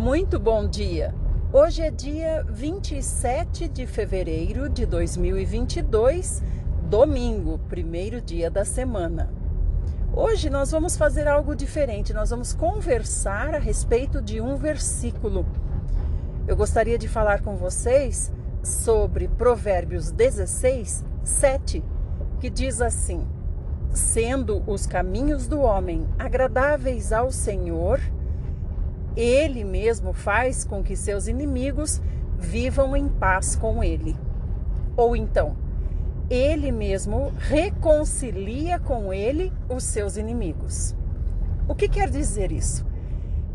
Muito bom dia! Hoje é dia 27 de fevereiro de 2022, domingo, primeiro dia da semana. Hoje nós vamos fazer algo diferente, nós vamos conversar a respeito de um versículo. Eu gostaria de falar com vocês sobre Provérbios 16, 7, que diz assim: Sendo os caminhos do homem agradáveis ao Senhor, ele mesmo faz com que seus inimigos vivam em paz com ele. Ou então, ele mesmo reconcilia com ele os seus inimigos. O que quer dizer isso?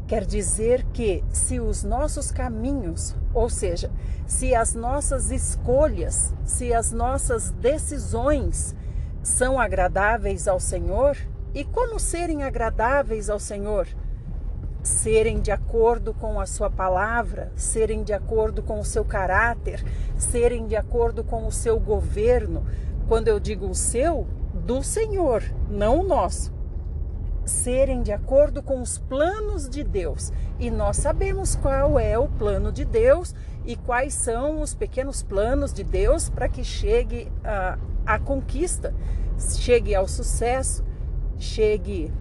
Quer dizer que se os nossos caminhos, ou seja, se as nossas escolhas, se as nossas decisões são agradáveis ao Senhor, e como serem agradáveis ao Senhor? Serem de acordo com a sua palavra, serem de acordo com o seu caráter, serem de acordo com o seu governo. Quando eu digo o seu, do Senhor, não o nosso. Serem de acordo com os planos de Deus. E nós sabemos qual é o plano de Deus e quais são os pequenos planos de Deus para que chegue a conquista, chegue ao sucesso, chegue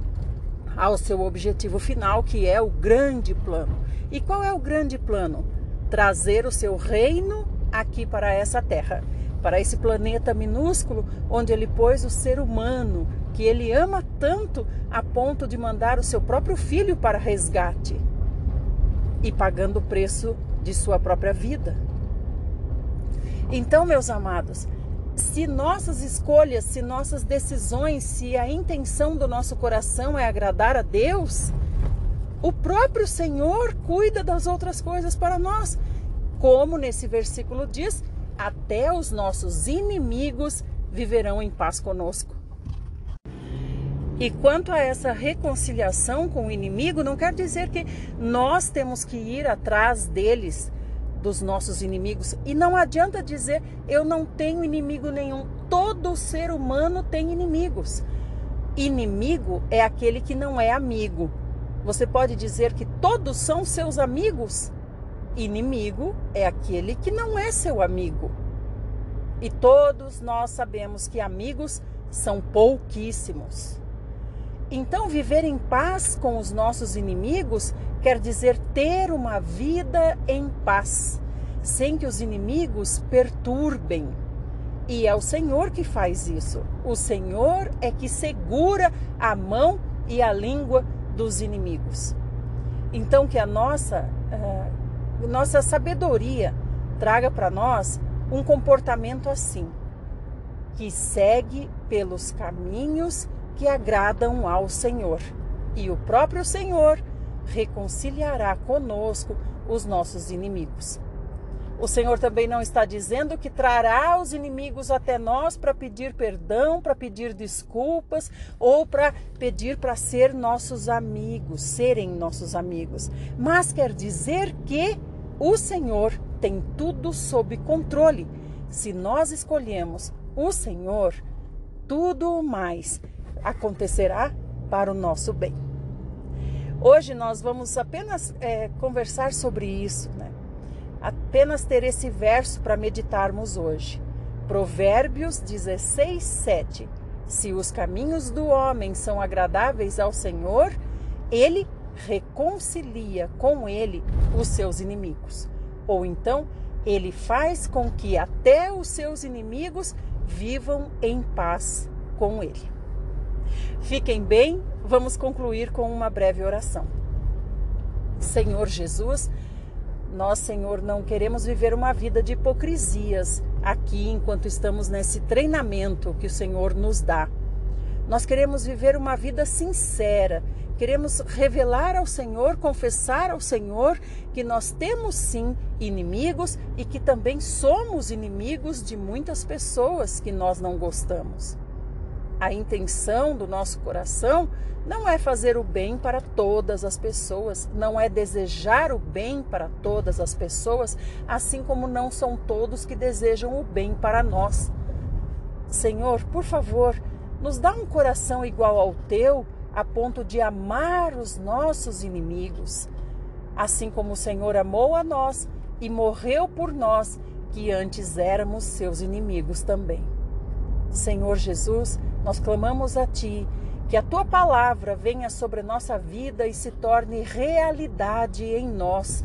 ao seu objetivo final, que é o grande plano. E qual é o grande plano? Trazer o seu reino aqui para essa terra, para esse planeta minúsculo onde ele pôs o ser humano, que ele ama tanto a ponto de mandar o seu próprio filho para resgate e pagando o preço de sua própria vida. Então, meus amados, se nossas escolhas, se nossas decisões, se a intenção do nosso coração é agradar a Deus, o próprio Senhor cuida das outras coisas para nós. Como nesse versículo diz, até os nossos inimigos viverão em paz conosco. E quanto a essa reconciliação com o inimigo, não quer dizer que nós temos que ir atrás deles dos nossos inimigos. E não adianta dizer eu não tenho inimigo nenhum. Todo ser humano tem inimigos. Inimigo é aquele que não é amigo. Você pode dizer que todos são seus amigos? Inimigo é aquele que não é seu amigo. E todos nós sabemos que amigos são pouquíssimos. Então, viver em paz com os nossos inimigos quer dizer ter uma vida em paz, sem que os inimigos perturbem. E é o Senhor que faz isso. O Senhor é que segura a mão e a língua dos inimigos. Então, que a nossa, uh, nossa sabedoria traga para nós um comportamento assim, que segue pelos caminhos que agradam ao Senhor. E o próprio Senhor reconciliará conosco os nossos inimigos. O Senhor também não está dizendo que trará os inimigos até nós para pedir perdão, para pedir desculpas ou para pedir para ser nossos amigos, serem nossos amigos, mas quer dizer que o Senhor tem tudo sob controle. Se nós escolhemos o Senhor, tudo mais acontecerá para o nosso bem. Hoje nós vamos apenas é, conversar sobre isso, né? apenas ter esse verso para meditarmos hoje. Provérbios 16, 7. Se os caminhos do homem são agradáveis ao Senhor, ele reconcilia com ele os seus inimigos. Ou então, ele faz com que até os seus inimigos vivam em paz com ele. Fiquem bem, vamos concluir com uma breve oração. Senhor Jesus, nós, Senhor, não queremos viver uma vida de hipocrisias aqui enquanto estamos nesse treinamento que o Senhor nos dá. Nós queremos viver uma vida sincera, queremos revelar ao Senhor, confessar ao Senhor que nós temos sim inimigos e que também somos inimigos de muitas pessoas que nós não gostamos. A intenção do nosso coração não é fazer o bem para todas as pessoas, não é desejar o bem para todas as pessoas, assim como não são todos que desejam o bem para nós. Senhor, por favor, nos dá um coração igual ao teu, a ponto de amar os nossos inimigos. assim como o Senhor amou a nós e morreu por nós, que antes éramos seus inimigos também. Senhor Jesus, nós clamamos a Ti que a tua palavra venha sobre nossa vida e se torne realidade em nós,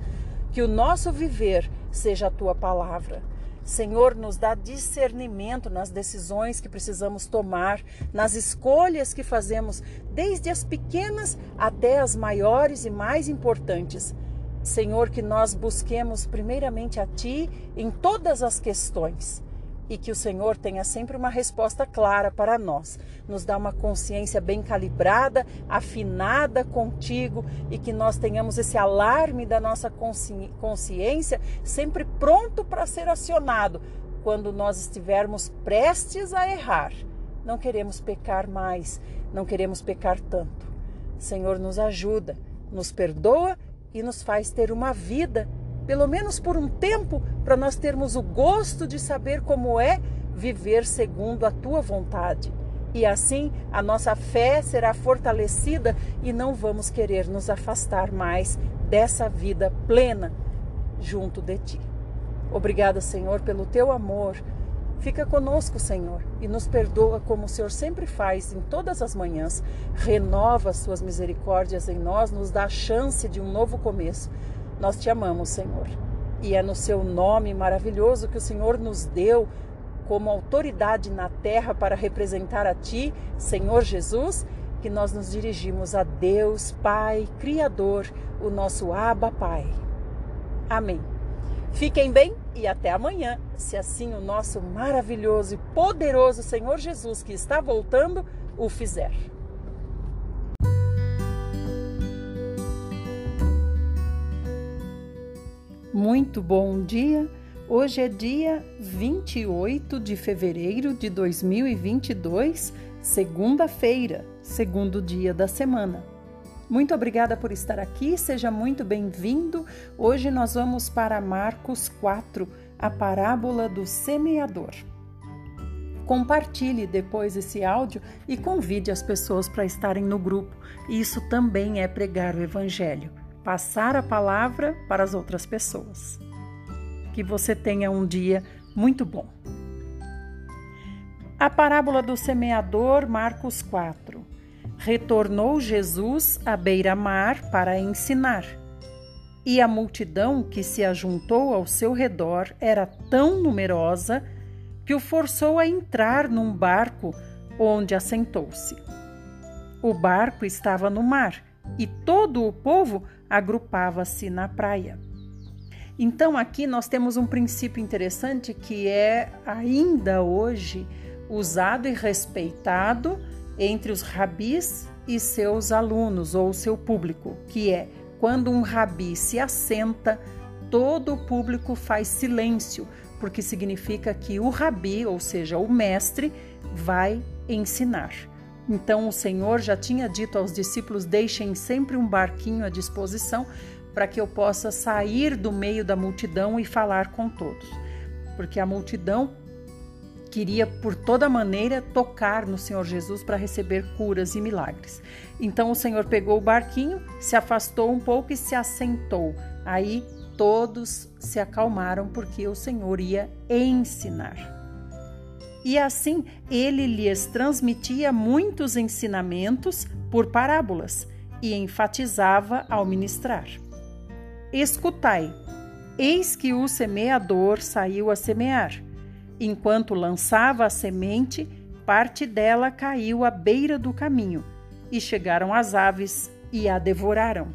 que o nosso viver seja a tua palavra. Senhor, nos dá discernimento nas decisões que precisamos tomar, nas escolhas que fazemos, desde as pequenas até as maiores e mais importantes. Senhor, que nós busquemos primeiramente a Ti em todas as questões e que o Senhor tenha sempre uma resposta clara para nós. Nos dá uma consciência bem calibrada, afinada contigo e que nós tenhamos esse alarme da nossa consci consciência sempre pronto para ser acionado quando nós estivermos prestes a errar. Não queremos pecar mais, não queremos pecar tanto. Senhor, nos ajuda, nos perdoa e nos faz ter uma vida pelo menos por um tempo, para nós termos o gosto de saber como é viver segundo a tua vontade. E assim a nossa fé será fortalecida e não vamos querer nos afastar mais dessa vida plena junto de ti. Obrigada, Senhor, pelo teu amor. Fica conosco, Senhor, e nos perdoa como o Senhor sempre faz em todas as manhãs. Renova as suas misericórdias em nós, nos dá a chance de um novo começo. Nós te amamos, Senhor. E é no seu nome maravilhoso que o Senhor nos deu como autoridade na terra para representar a Ti, Senhor Jesus, que nós nos dirigimos a Deus, Pai, Criador, o nosso Abba Pai. Amém. Fiquem bem e até amanhã, se assim o nosso maravilhoso e poderoso Senhor Jesus, que está voltando, o fizer. Muito bom dia. Hoje é dia 28 de fevereiro de 2022, segunda-feira, segundo dia da semana. Muito obrigada por estar aqui, seja muito bem-vindo. Hoje nós vamos para Marcos 4, a parábola do semeador. Compartilhe depois esse áudio e convide as pessoas para estarem no grupo. Isso também é pregar o Evangelho passar a palavra para as outras pessoas. Que você tenha um dia muito bom. A parábola do semeador, Marcos 4. Retornou Jesus à beira-mar para ensinar. E a multidão que se ajuntou ao seu redor era tão numerosa que o forçou a entrar num barco onde assentou-se. O barco estava no mar e todo o povo agrupava-se na praia. Então, aqui nós temos um princípio interessante que é ainda hoje usado e respeitado entre os rabis e seus alunos ou seu público, que é quando um rabi se assenta, todo o público faz silêncio, porque significa que o rabi, ou seja, o mestre, vai ensinar. Então o Senhor já tinha dito aos discípulos: deixem sempre um barquinho à disposição para que eu possa sair do meio da multidão e falar com todos. Porque a multidão queria por toda maneira tocar no Senhor Jesus para receber curas e milagres. Então o Senhor pegou o barquinho, se afastou um pouco e se assentou. Aí todos se acalmaram porque o Senhor ia ensinar e assim ele lhes transmitia muitos ensinamentos por parábolas e enfatizava ao ministrar. Escutai, eis que o semeador saiu a semear. Enquanto lançava a semente, parte dela caiu à beira do caminho, e chegaram as aves e a devoraram.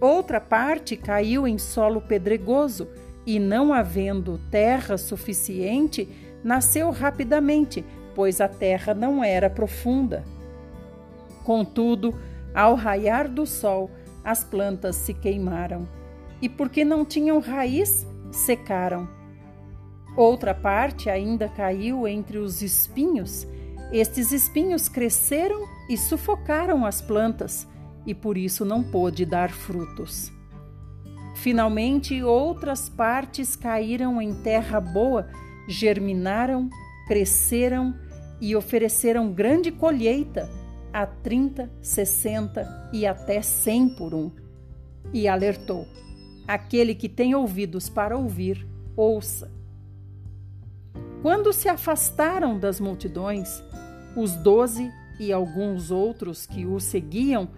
Outra parte caiu em solo pedregoso, e não havendo terra suficiente, nasceu rapidamente, pois a terra não era profunda. Contudo, ao raiar do sol, as plantas se queimaram, e porque não tinham raiz, secaram. Outra parte ainda caiu entre os espinhos. Estes espinhos cresceram e sufocaram as plantas, e por isso não pôde dar frutos. Finalmente, outras partes caíram em terra boa, germinaram, cresceram e ofereceram grande colheita a 30, 60 e até 100 por um. e alertou: Aquele que tem ouvidos para ouvir, ouça. Quando se afastaram das multidões, os doze e alguns outros que o seguiam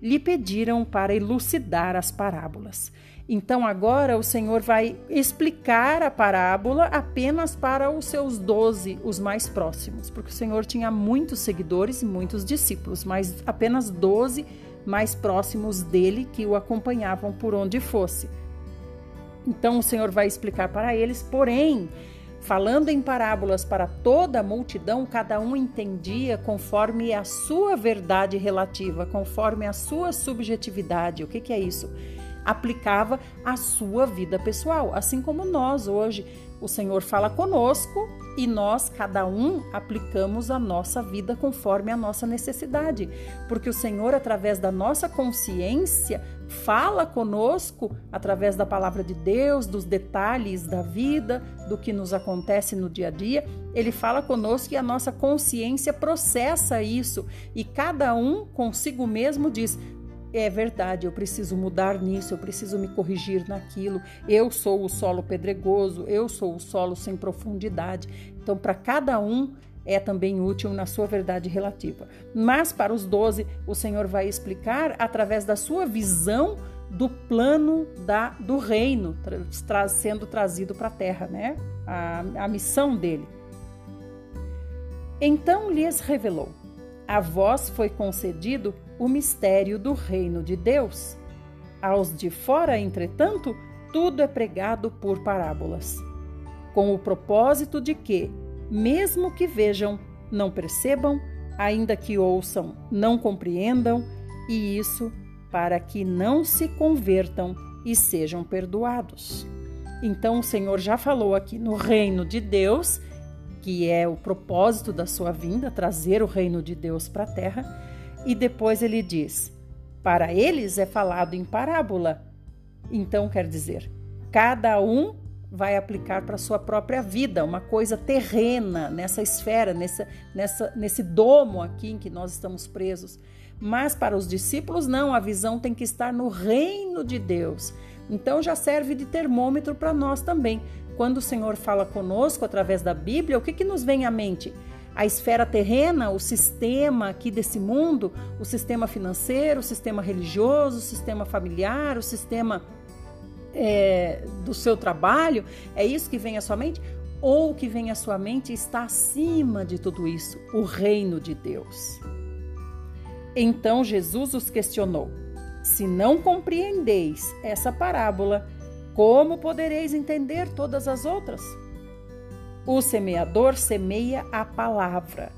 lhe pediram para elucidar as parábolas. Então agora o Senhor vai explicar a parábola apenas para os seus doze, os mais próximos, porque o Senhor tinha muitos seguidores e muitos discípulos, mas apenas doze mais próximos dele que o acompanhavam por onde fosse. Então o Senhor vai explicar para eles, porém, falando em parábolas para toda a multidão, cada um entendia conforme a sua verdade relativa, conforme a sua subjetividade. O que, que é isso? Aplicava à sua vida pessoal, assim como nós hoje. O Senhor fala conosco e nós, cada um, aplicamos a nossa vida conforme a nossa necessidade, porque o Senhor, através da nossa consciência, fala conosco através da palavra de Deus, dos detalhes da vida, do que nos acontece no dia a dia. Ele fala conosco e a nossa consciência processa isso, e cada um consigo mesmo diz: é verdade, eu preciso mudar nisso, eu preciso me corrigir naquilo. Eu sou o solo pedregoso, eu sou o solo sem profundidade. Então, para cada um é também útil na sua verdade relativa. Mas para os doze, o Senhor vai explicar através da sua visão do plano da, do reino tra, sendo trazido para a terra, né? A, a missão dele. Então lhes revelou: a vós foi concedido o mistério do reino de Deus. Aos de fora, entretanto, tudo é pregado por parábolas, com o propósito de que, mesmo que vejam, não percebam, ainda que ouçam, não compreendam, e isso para que não se convertam e sejam perdoados. Então o Senhor já falou aqui no reino de Deus, que é o propósito da sua vinda, trazer o reino de Deus para a terra e depois ele diz: para eles é falado em parábola. Então quer dizer, cada um vai aplicar para sua própria vida, uma coisa terrena nessa esfera, nessa, nessa, nesse domo aqui em que nós estamos presos. Mas para os discípulos, não, a visão tem que estar no reino de Deus. Então já serve de termômetro para nós também. Quando o Senhor fala conosco através da Bíblia, o que, que nos vem à mente? A esfera terrena, o sistema aqui desse mundo, o sistema financeiro, o sistema religioso, o sistema familiar, o sistema é, do seu trabalho, é isso que vem à sua mente? Ou o que vem à sua mente está acima de tudo isso, o reino de Deus. Então Jesus os questionou: Se não compreendeis essa parábola, como podereis entender todas as outras? O semeador semeia a palavra.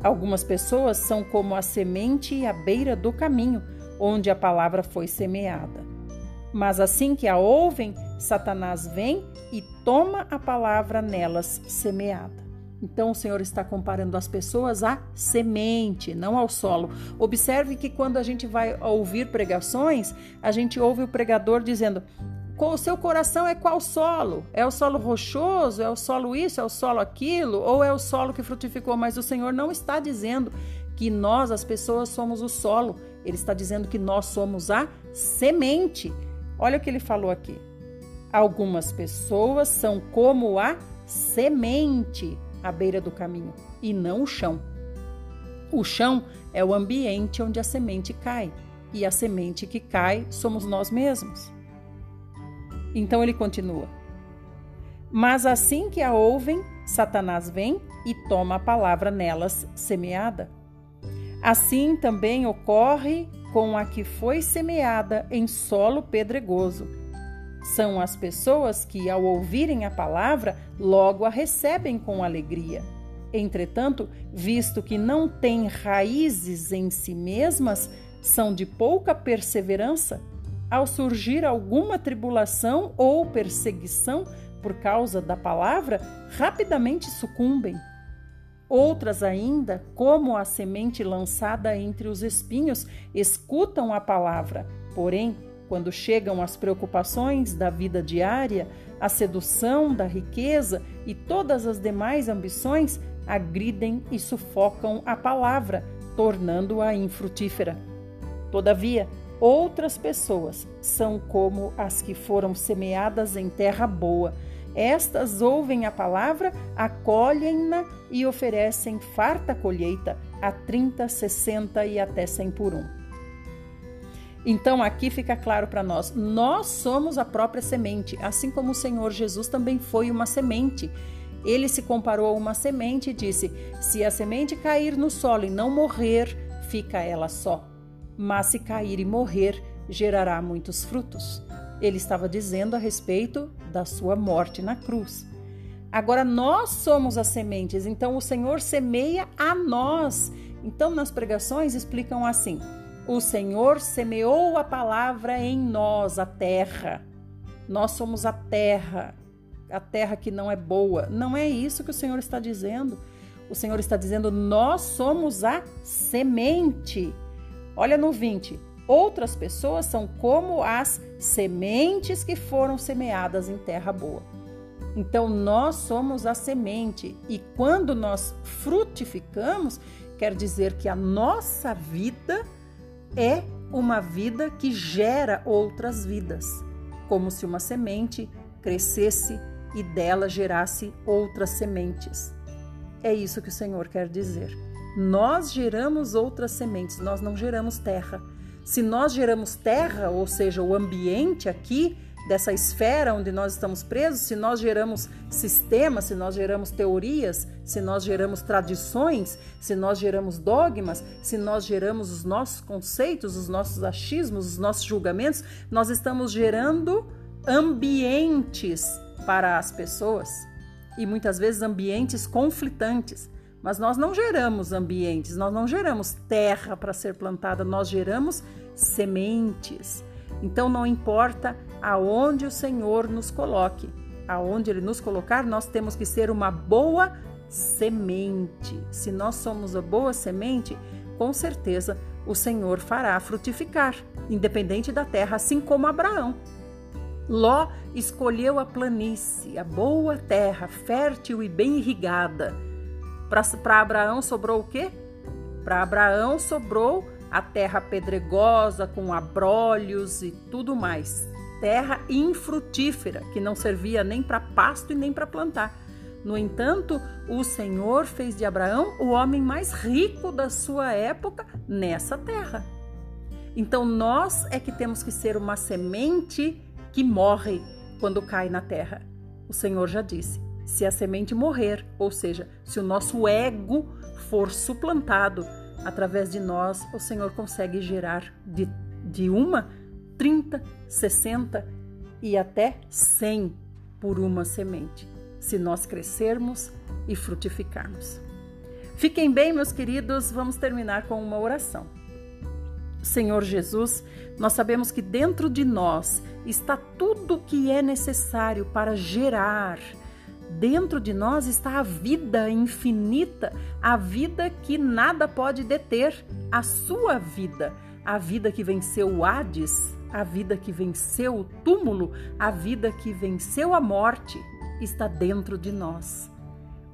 Algumas pessoas são como a semente à beira do caminho, onde a palavra foi semeada. Mas assim que a ouvem, Satanás vem e toma a palavra nelas semeada. Então o Senhor está comparando as pessoas à semente, não ao solo. Observe que quando a gente vai ouvir pregações, a gente ouve o pregador dizendo: o seu coração é qual solo? É o solo rochoso? É o solo isso? É o solo aquilo? Ou é o solo que frutificou? Mas o Senhor não está dizendo que nós, as pessoas, somos o solo. Ele está dizendo que nós somos a semente. Olha o que ele falou aqui. Algumas pessoas são como a semente à beira do caminho e não o chão. O chão é o ambiente onde a semente cai, e a semente que cai somos nós mesmos. Então ele continua: Mas assim que a ouvem, Satanás vem e toma a palavra nelas semeada. Assim também ocorre com a que foi semeada em solo pedregoso. São as pessoas que, ao ouvirem a palavra, logo a recebem com alegria. Entretanto, visto que não têm raízes em si mesmas, são de pouca perseverança ao surgir alguma tribulação ou perseguição por causa da palavra, rapidamente sucumbem. Outras ainda, como a semente lançada entre os espinhos, escutam a palavra, porém, quando chegam as preocupações da vida diária, a sedução da riqueza e todas as demais ambições, agridem e sufocam a palavra, tornando-a infrutífera. Todavia, Outras pessoas são como as que foram semeadas em terra boa. Estas ouvem a palavra, acolhem-na e oferecem farta colheita a 30, 60 e até 100 por um. Então aqui fica claro para nós: nós somos a própria semente, assim como o Senhor Jesus também foi uma semente. Ele se comparou a uma semente e disse: Se a semente cair no solo e não morrer, fica ela só. Mas se cair e morrer, gerará muitos frutos. Ele estava dizendo a respeito da sua morte na cruz. Agora nós somos as sementes, então o Senhor semeia a nós. Então nas pregações explicam assim: o Senhor semeou a palavra em nós, a terra. Nós somos a terra a terra que não é boa. Não é isso que o Senhor está dizendo. O Senhor está dizendo: nós somos a semente. Olha no 20. Outras pessoas são como as sementes que foram semeadas em terra boa. Então, nós somos a semente, e quando nós frutificamos, quer dizer que a nossa vida é uma vida que gera outras vidas, como se uma semente crescesse e dela gerasse outras sementes. É isso que o Senhor quer dizer. Nós geramos outras sementes, nós não geramos terra. Se nós geramos terra, ou seja, o ambiente aqui dessa esfera onde nós estamos presos, se nós geramos sistemas, se nós geramos teorias, se nós geramos tradições, se nós geramos dogmas, se nós geramos os nossos conceitos, os nossos achismos, os nossos julgamentos, nós estamos gerando ambientes para as pessoas e muitas vezes ambientes conflitantes. Mas nós não geramos ambientes, nós não geramos terra para ser plantada, nós geramos sementes. Então não importa aonde o Senhor nos coloque, aonde Ele nos colocar, nós temos que ser uma boa semente. Se nós somos a boa semente, com certeza o Senhor fará frutificar, independente da terra, assim como Abraão. Ló escolheu a planície, a boa terra, fértil e bem irrigada. Para Abraão sobrou o quê? Para Abraão sobrou a terra pedregosa, com abrolhos e tudo mais. Terra infrutífera, que não servia nem para pasto e nem para plantar. No entanto, o Senhor fez de Abraão o homem mais rico da sua época nessa terra. Então, nós é que temos que ser uma semente que morre quando cai na terra. O Senhor já disse: se a semente morrer, ou seja, se o nosso ego for suplantado através de nós, o Senhor consegue gerar de, de uma, 30, 60 e até 100 por uma semente, se nós crescermos e frutificarmos. Fiquem bem, meus queridos, vamos terminar com uma oração. Senhor Jesus, nós sabemos que dentro de nós está tudo o que é necessário para gerar. Dentro de nós está a vida infinita, a vida que nada pode deter, a sua vida, a vida que venceu o Hades, a vida que venceu o túmulo, a vida que venceu a morte, está dentro de nós.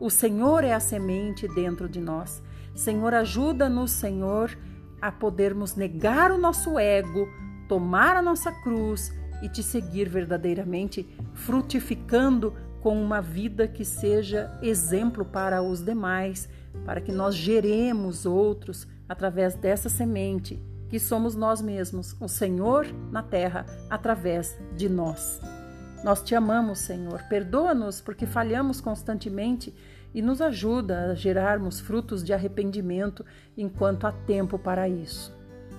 O Senhor é a semente dentro de nós. Senhor, ajuda-nos, Senhor, a podermos negar o nosso ego, tomar a nossa cruz e te seguir verdadeiramente, frutificando com uma vida que seja exemplo para os demais, para que nós geremos outros através dessa semente que somos nós mesmos, o Senhor na terra, através de nós. Nós te amamos, Senhor. Perdoa-nos porque falhamos constantemente e nos ajuda a gerarmos frutos de arrependimento enquanto há tempo para isso.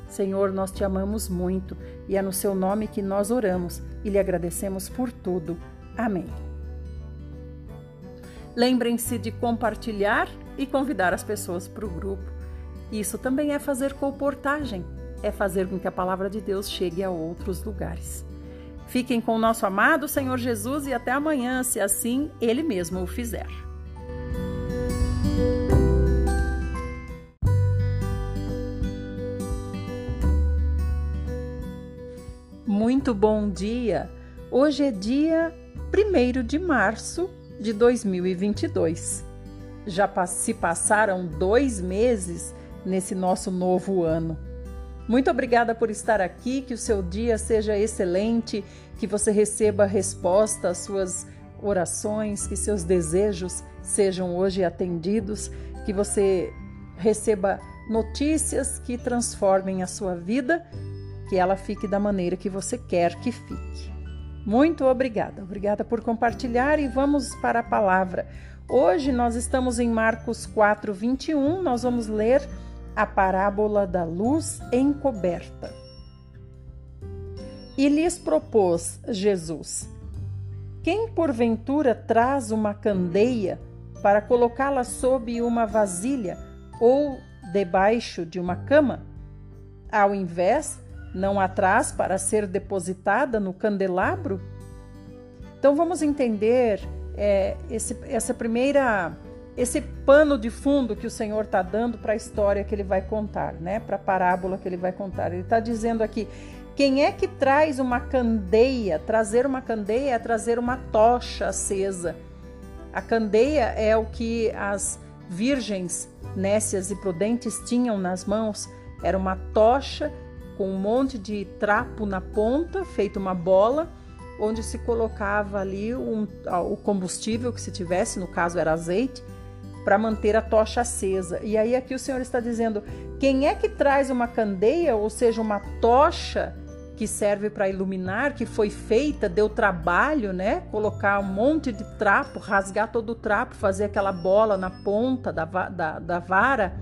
Senhor, nós te amamos muito e é no seu nome que nós oramos e lhe agradecemos por tudo. Amém. Lembrem-se de compartilhar e convidar as pessoas para o grupo. Isso também é fazer comportagem, é fazer com que a palavra de Deus chegue a outros lugares. Fiquem com o nosso amado Senhor Jesus e até amanhã, se assim Ele mesmo o fizer. Muito bom dia! Hoje é dia 1 de março de 2022. Já se passaram dois meses nesse nosso novo ano. Muito obrigada por estar aqui, que o seu dia seja excelente, que você receba resposta às suas orações, que seus desejos sejam hoje atendidos, que você receba notícias que transformem a sua vida, que ela fique da maneira que você quer que fique. Muito obrigada. Obrigada por compartilhar e vamos para a palavra. Hoje nós estamos em Marcos 4, 21. Nós vamos ler a parábola da luz encoberta. E lhes propôs Jesus: Quem porventura traz uma candeia para colocá-la sob uma vasilha ou debaixo de uma cama? Ao invés, não a traz para ser depositada no candelabro? Então vamos entender é, esse, essa primeira esse pano de fundo que o Senhor está dando para a história que ele vai contar, né? Para a parábola que ele vai contar. Ele está dizendo aqui: quem é que traz uma candeia? Trazer uma candeia é trazer uma tocha acesa. A candeia é o que as virgens nécias e prudentes tinham nas mãos. Era uma tocha com um monte de trapo na ponta, feito uma bola, onde se colocava ali um, o combustível que se tivesse, no caso era azeite para manter a tocha acesa. E aí aqui o Senhor está dizendo: quem é que traz uma candeia, ou seja, uma tocha que serve para iluminar, que foi feita, deu trabalho, né? Colocar um monte de trapo, rasgar todo o trapo, fazer aquela bola na ponta da, da, da vara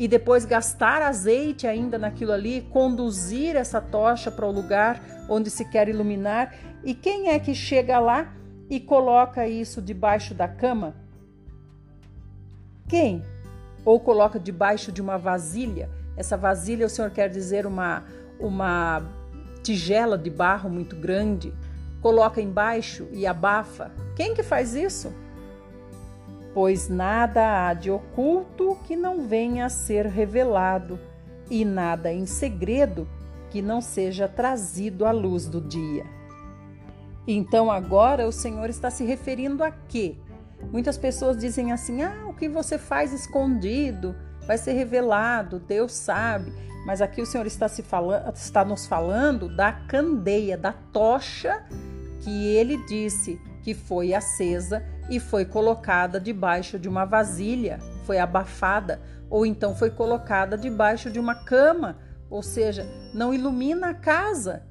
e depois gastar azeite ainda naquilo ali, conduzir essa tocha para o lugar onde se quer iluminar. E quem é que chega lá e coloca isso debaixo da cama? Quem? Ou coloca debaixo de uma vasilha. Essa vasilha, o Senhor quer dizer uma, uma tigela de barro muito grande. Coloca embaixo e abafa. Quem que faz isso? Pois nada há de oculto que não venha a ser revelado, e nada em segredo que não seja trazido à luz do dia. Então agora o Senhor está se referindo a quê? Muitas pessoas dizem assim: ah, o que você faz escondido vai ser revelado, Deus sabe. Mas aqui o Senhor está, se falando, está nos falando da candeia, da tocha que ele disse que foi acesa e foi colocada debaixo de uma vasilha, foi abafada, ou então foi colocada debaixo de uma cama, ou seja, não ilumina a casa,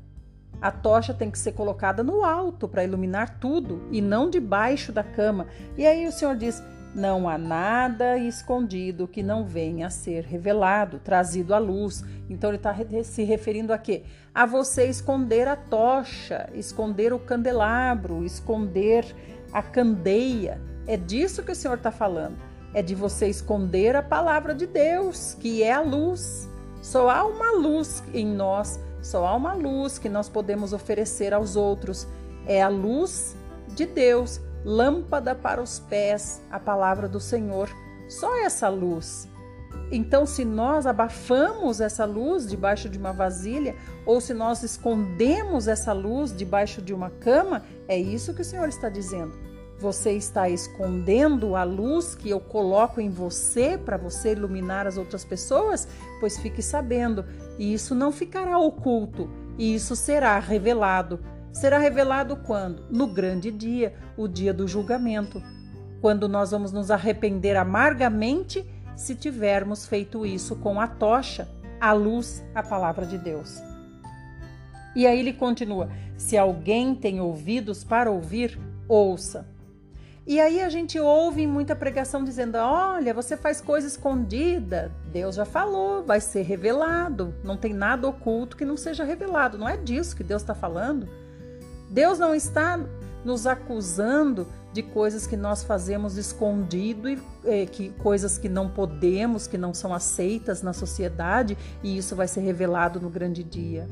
a tocha tem que ser colocada no alto para iluminar tudo e não debaixo da cama. E aí o Senhor diz: não há nada escondido que não venha a ser revelado, trazido à luz. Então ele está se referindo a quê? A você esconder a tocha, esconder o candelabro, esconder a candeia. É disso que o Senhor está falando. É de você esconder a palavra de Deus, que é a luz. Só há uma luz em nós só há uma luz que nós podemos oferecer aos outros. É a luz de Deus, lâmpada para os pés, a palavra do Senhor. Só essa luz. Então, se nós abafamos essa luz debaixo de uma vasilha, ou se nós escondemos essa luz debaixo de uma cama, é isso que o Senhor está dizendo. Você está escondendo a luz que eu coloco em você para você iluminar as outras pessoas? Pois fique sabendo, isso não ficará oculto, e isso será revelado. Será revelado quando? No grande dia, o dia do julgamento, quando nós vamos nos arrepender amargamente se tivermos feito isso com a tocha, a luz, a palavra de Deus. E aí ele continua: se alguém tem ouvidos para ouvir, ouça. E aí a gente ouve muita pregação dizendo: olha, você faz coisa escondida. Deus já falou, vai ser revelado. Não tem nada oculto que não seja revelado. Não é disso que Deus está falando. Deus não está nos acusando de coisas que nós fazemos escondido e é, que coisas que não podemos, que não são aceitas na sociedade, e isso vai ser revelado no grande dia.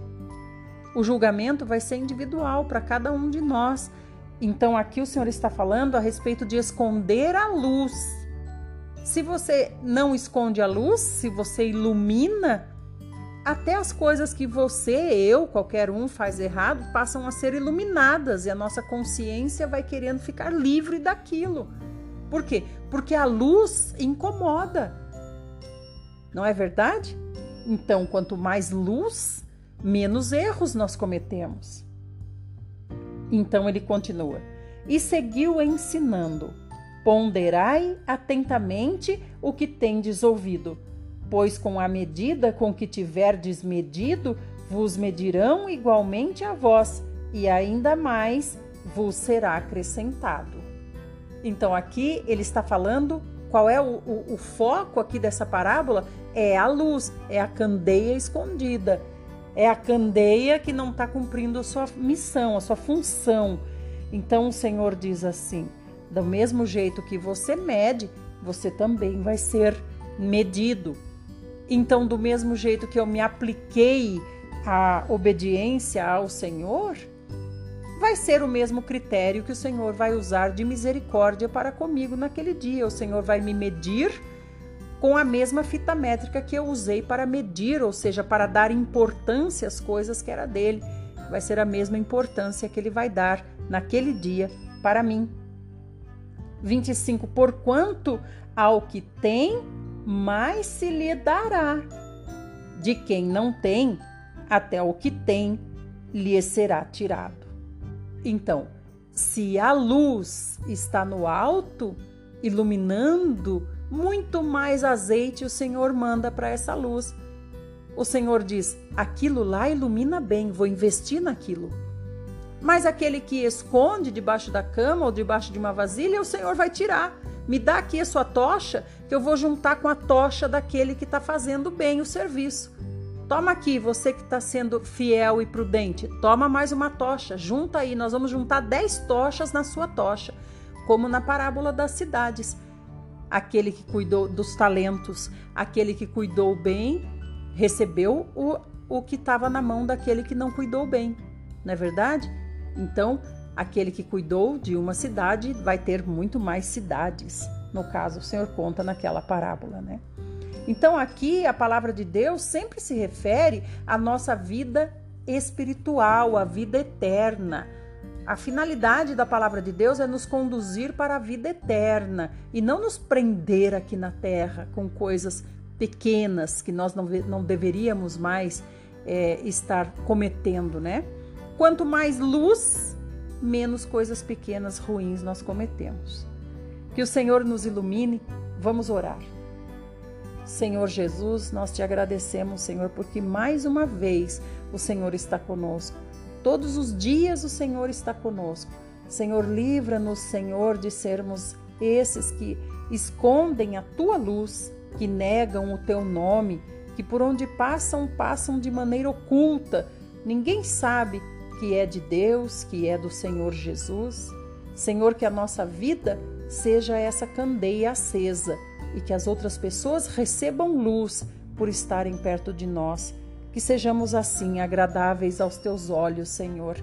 O julgamento vai ser individual para cada um de nós. Então aqui o Senhor está falando a respeito de esconder a luz. Se você não esconde a luz, se você ilumina, até as coisas que você, eu, qualquer um faz errado, passam a ser iluminadas e a nossa consciência vai querendo ficar livre daquilo. Por quê? Porque a luz incomoda. Não é verdade? Então, quanto mais luz, menos erros nós cometemos. Então ele continua: e seguiu ensinando: Ponderai atentamente o que tendes ouvido, pois com a medida com que tiverdes medido, vos medirão igualmente a vós, e ainda mais vos será acrescentado. Então aqui ele está falando qual é o, o, o foco aqui dessa parábola? É a luz, é a candeia escondida, é a candeia que não está cumprindo a sua missão, a sua função. Então o Senhor diz assim: do mesmo jeito que você mede, você também vai ser medido. Então, do mesmo jeito que eu me apliquei à obediência ao Senhor, vai ser o mesmo critério que o Senhor vai usar de misericórdia para comigo naquele dia. O Senhor vai me medir com a mesma fita métrica que eu usei para medir, ou seja, para dar importância às coisas que era dele. Vai ser a mesma importância que ele vai dar naquele dia para mim. 25: Porquanto ao que tem, mais se lhe dará. De quem não tem, até o que tem lhe será tirado. Então, se a luz está no alto, iluminando, muito mais azeite o Senhor manda para essa luz. O Senhor diz: aquilo lá ilumina bem, vou investir naquilo. Mas aquele que esconde debaixo da cama ou debaixo de uma vasilha, o Senhor vai tirar. Me dá aqui a sua tocha, que eu vou juntar com a tocha daquele que está fazendo bem o serviço. Toma aqui, você que está sendo fiel e prudente, toma mais uma tocha, junta aí, nós vamos juntar dez tochas na sua tocha, como na parábola das cidades. Aquele que cuidou dos talentos, aquele que cuidou bem, recebeu o, o que estava na mão daquele que não cuidou bem, não é verdade? Então, aquele que cuidou de uma cidade vai ter muito mais cidades. No caso, o Senhor conta naquela parábola, né? Então, aqui a palavra de Deus sempre se refere à nossa vida espiritual, à vida eterna. A finalidade da palavra de Deus é nos conduzir para a vida eterna e não nos prender aqui na terra com coisas pequenas que nós não, não deveríamos mais é, estar cometendo, né? Quanto mais luz, menos coisas pequenas ruins nós cometemos. Que o Senhor nos ilumine. Vamos orar. Senhor Jesus, nós te agradecemos, Senhor, porque mais uma vez o Senhor está conosco. Todos os dias o Senhor está conosco. Senhor, livra-nos, Senhor, de sermos esses que escondem a tua luz, que negam o teu nome, que por onde passam, passam de maneira oculta. Ninguém sabe que é de Deus, que é do Senhor Jesus. Senhor, que a nossa vida seja essa candeia acesa e que as outras pessoas recebam luz por estarem perto de nós. Que sejamos assim agradáveis aos teus olhos, Senhor,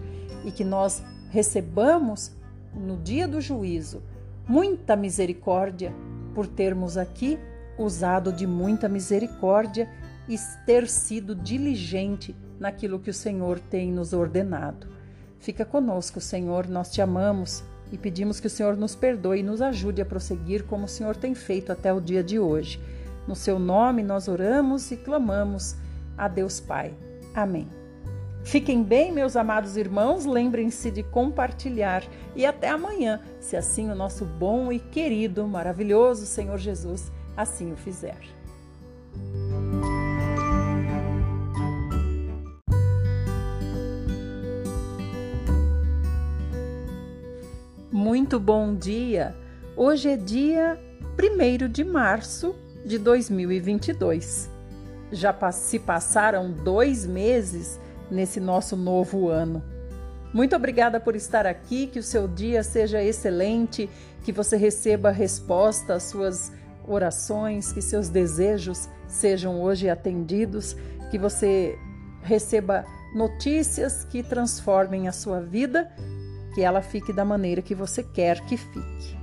e que nós recebamos no dia do juízo muita misericórdia por termos aqui usado de muita misericórdia e ter sido diligente naquilo que o Senhor tem nos ordenado. Fica conosco, Senhor, nós te amamos e pedimos que o Senhor nos perdoe e nos ajude a prosseguir como o Senhor tem feito até o dia de hoje. No seu nome nós oramos e clamamos a Deus Pai. Amém. Fiquem bem, meus amados irmãos, lembrem-se de compartilhar e até amanhã, se assim o nosso bom e querido, maravilhoso Senhor Jesus assim o fizer. Muito bom dia! Hoje é dia 1 de março de 2022. Já se passaram dois meses nesse nosso novo ano. Muito obrigada por estar aqui, que o seu dia seja excelente, que você receba resposta às suas orações, que seus desejos sejam hoje atendidos, que você receba notícias que transformem a sua vida que ela fique da maneira que você quer que fique.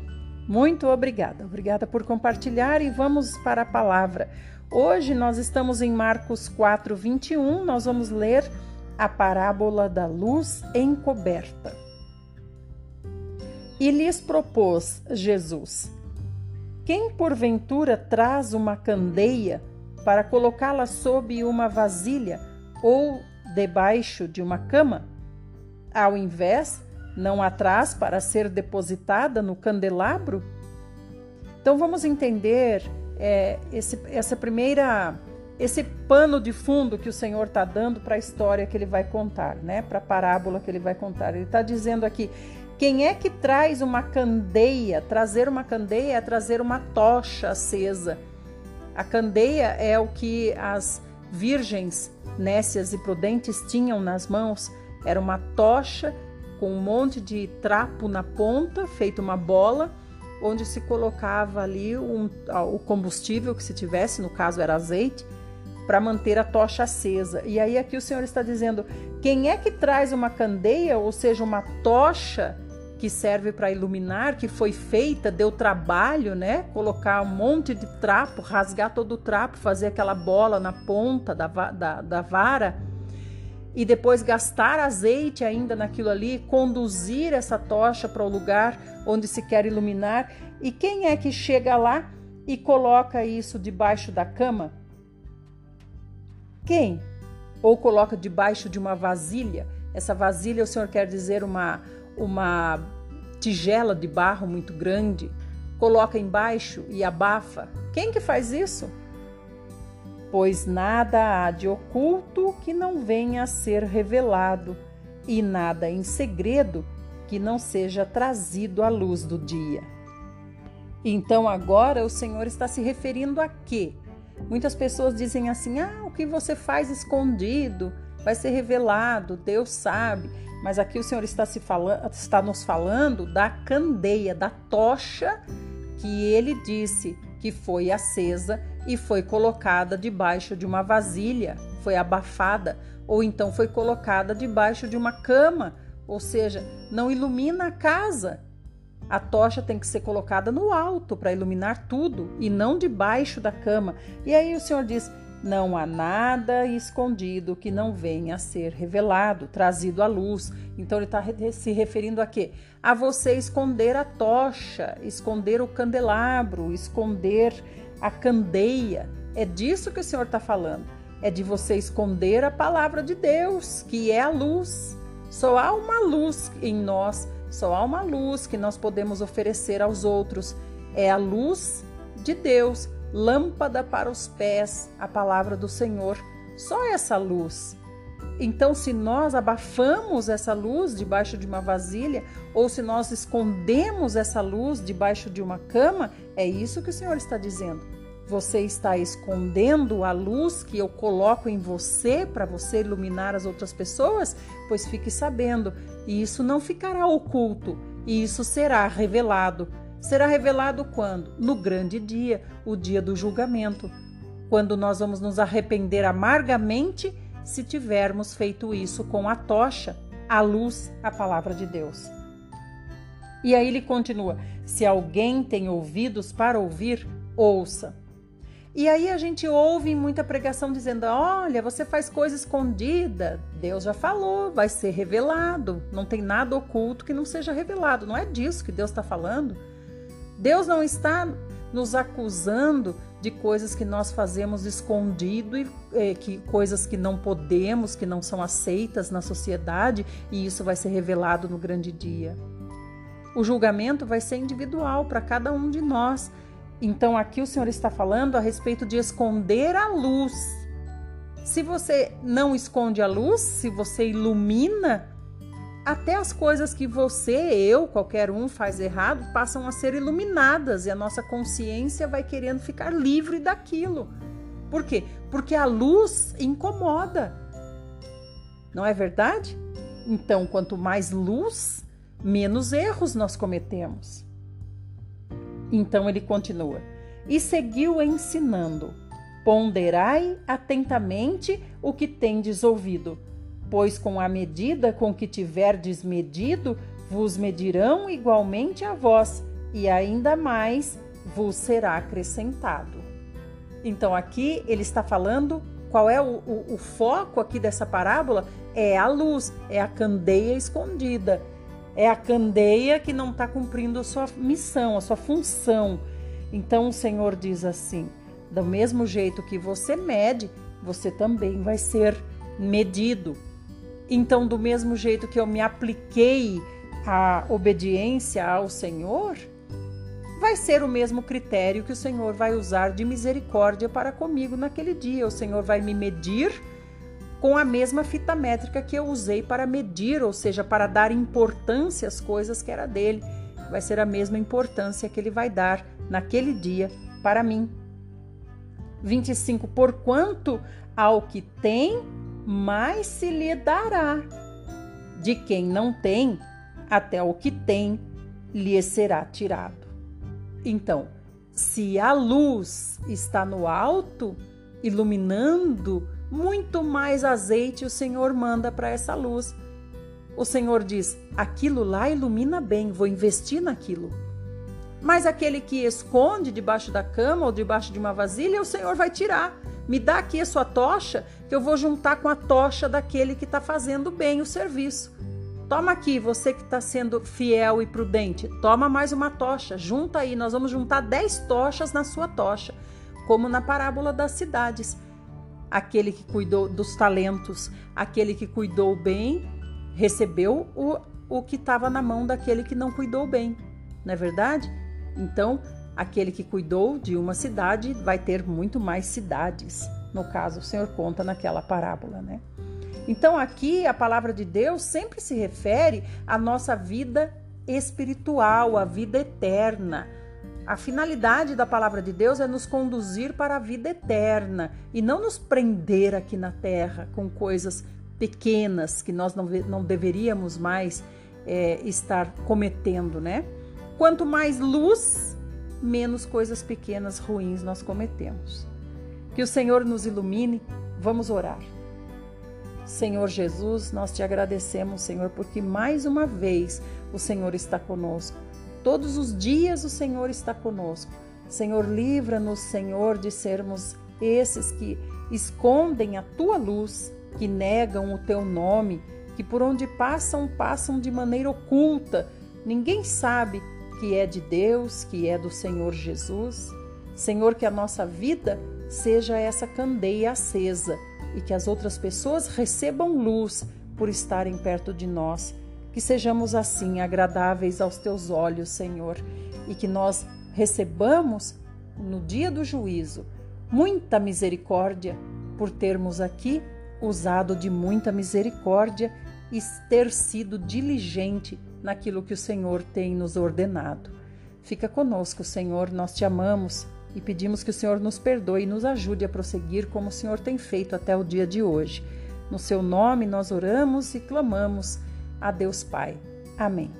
Muito obrigada, obrigada por compartilhar e vamos para a palavra. Hoje nós estamos em Marcos 4, 21, nós vamos ler a parábola da luz encoberta. E lhes propôs Jesus: Quem porventura traz uma candeia para colocá-la sob uma vasilha ou debaixo de uma cama? Ao invés, não atrás para ser depositada no candelabro? Então vamos entender é, esse, essa primeira, esse pano de fundo que o Senhor está dando para a história que ele vai contar, né? Para a parábola que ele vai contar. Ele está dizendo aqui: quem é que traz uma candeia? Trazer uma candeia é trazer uma tocha acesa. A candeia é o que as virgens nécias e prudentes tinham nas mãos. Era uma tocha com um monte de trapo na ponta, feito uma bola, onde se colocava ali um, o combustível que se tivesse, no caso era azeite, para manter a tocha acesa. E aí aqui o Senhor está dizendo: quem é que traz uma candeia, ou seja, uma tocha que serve para iluminar, que foi feita, deu trabalho, né? Colocar um monte de trapo, rasgar todo o trapo, fazer aquela bola na ponta da, da, da vara e depois gastar azeite ainda naquilo ali, conduzir essa tocha para o lugar onde se quer iluminar. E quem é que chega lá e coloca isso debaixo da cama? Quem? Ou coloca debaixo de uma vasilha? Essa vasilha, o Senhor quer dizer uma uma tigela de barro muito grande, coloca embaixo e abafa. Quem que faz isso? Pois nada há de oculto que não venha a ser revelado, e nada em segredo que não seja trazido à luz do dia. Então agora o Senhor está se referindo a quê? Muitas pessoas dizem assim: ah, o que você faz escondido vai ser revelado, Deus sabe. Mas aqui o Senhor está, se falando, está nos falando da candeia, da tocha que ele disse que foi acesa e foi colocada debaixo de uma vasilha, foi abafada, ou então foi colocada debaixo de uma cama, ou seja, não ilumina a casa. A tocha tem que ser colocada no alto para iluminar tudo e não debaixo da cama. E aí o Senhor diz: não há nada escondido que não venha a ser revelado, trazido à luz. Então ele está se referindo a quê? A você esconder a tocha, esconder o candelabro, esconder a candeia. É disso que o Senhor está falando. É de você esconder a palavra de Deus, que é a luz. Só há uma luz em nós, só há uma luz que nós podemos oferecer aos outros. É a luz de Deus, lâmpada para os pés, a palavra do Senhor. Só essa luz. Então, se nós abafamos essa luz debaixo de uma vasilha, ou se nós escondemos essa luz debaixo de uma cama, é isso que o Senhor está dizendo. Você está escondendo a luz que eu coloco em você para você iluminar as outras pessoas? Pois fique sabendo, e isso não ficará oculto, e isso será revelado. Será revelado quando? No grande dia, o dia do julgamento, quando nós vamos nos arrepender amargamente se tivermos feito isso com a tocha, a luz, a palavra de Deus. E aí ele continua: se alguém tem ouvidos para ouvir, ouça. E aí a gente ouve muita pregação dizendo: olha, você faz coisa escondida. Deus já falou, vai ser revelado. Não tem nada oculto que não seja revelado. Não é disso que Deus está falando. Deus não está nos acusando de coisas que nós fazemos escondido e é, que coisas que não podemos, que não são aceitas na sociedade, e isso vai ser revelado no grande dia. O julgamento vai ser individual para cada um de nós então aqui o Senhor está falando a respeito de esconder a luz. Se você não esconde a luz, se você ilumina, até as coisas que você, eu, qualquer um faz errado, passam a ser iluminadas e a nossa consciência vai querendo ficar livre daquilo. Por quê? Porque a luz incomoda. Não é verdade? Então, quanto mais luz, menos erros nós cometemos. Então ele continua: E seguiu ensinando: Ponderai atentamente o que tendes ouvido, pois com a medida com que tiverdes medido, vos medirão igualmente a vós, e ainda mais vos será acrescentado. Então aqui ele está falando qual é o, o, o, foco aqui dessa parábola? É a luz, é a candeia escondida. É a candeia que não está cumprindo a sua missão, a sua função. Então o Senhor diz assim: Do mesmo jeito que você mede, você também vai ser medido. Então, do mesmo jeito que eu me apliquei à obediência ao Senhor, vai ser o mesmo critério que o Senhor vai usar de misericórdia para comigo naquele dia. O Senhor vai me medir com a mesma fita métrica que eu usei para medir, ou seja, para dar importância às coisas que era dele. Vai ser a mesma importância que ele vai dar naquele dia para mim. 25. Porquanto ao que tem, mais se lhe dará. De quem não tem, até o que tem lhe será tirado. Então, se a luz está no alto, iluminando, muito mais azeite o Senhor manda para essa luz. O Senhor diz: aquilo lá ilumina bem, vou investir naquilo. Mas aquele que esconde debaixo da cama ou debaixo de uma vasilha, o Senhor vai tirar. Me dá aqui a sua tocha, que eu vou juntar com a tocha daquele que está fazendo bem o serviço. Toma aqui, você que está sendo fiel e prudente, toma mais uma tocha, junta aí, nós vamos juntar dez tochas na sua tocha, como na parábola das cidades aquele que cuidou dos talentos, aquele que cuidou bem, recebeu o, o que estava na mão daquele que não cuidou bem, não é verdade? Então, aquele que cuidou de uma cidade vai ter muito mais cidades. No caso, o Senhor conta naquela parábola, né? Então, aqui a palavra de Deus sempre se refere à nossa vida espiritual, à vida eterna a finalidade da palavra de Deus é nos conduzir para a vida eterna e não nos prender aqui na terra com coisas pequenas que nós não, não deveríamos mais é, estar cometendo, né? Quanto mais luz, menos coisas pequenas ruins nós cometemos. Que o Senhor nos ilumine. Vamos orar. Senhor Jesus, nós te agradecemos, Senhor, porque mais uma vez o Senhor está conosco. Todos os dias o Senhor está conosco. Senhor, livra-nos, Senhor, de sermos esses que escondem a tua luz, que negam o teu nome, que por onde passam, passam de maneira oculta. Ninguém sabe que é de Deus, que é do Senhor Jesus. Senhor, que a nossa vida seja essa candeia acesa e que as outras pessoas recebam luz por estarem perto de nós. Que sejamos assim agradáveis aos teus olhos, Senhor, e que nós recebamos no dia do juízo muita misericórdia por termos aqui usado de muita misericórdia e ter sido diligente naquilo que o Senhor tem nos ordenado. Fica conosco, Senhor, nós te amamos e pedimos que o Senhor nos perdoe e nos ajude a prosseguir como o Senhor tem feito até o dia de hoje. No seu nome nós oramos e clamamos a Deus Pai. Amém.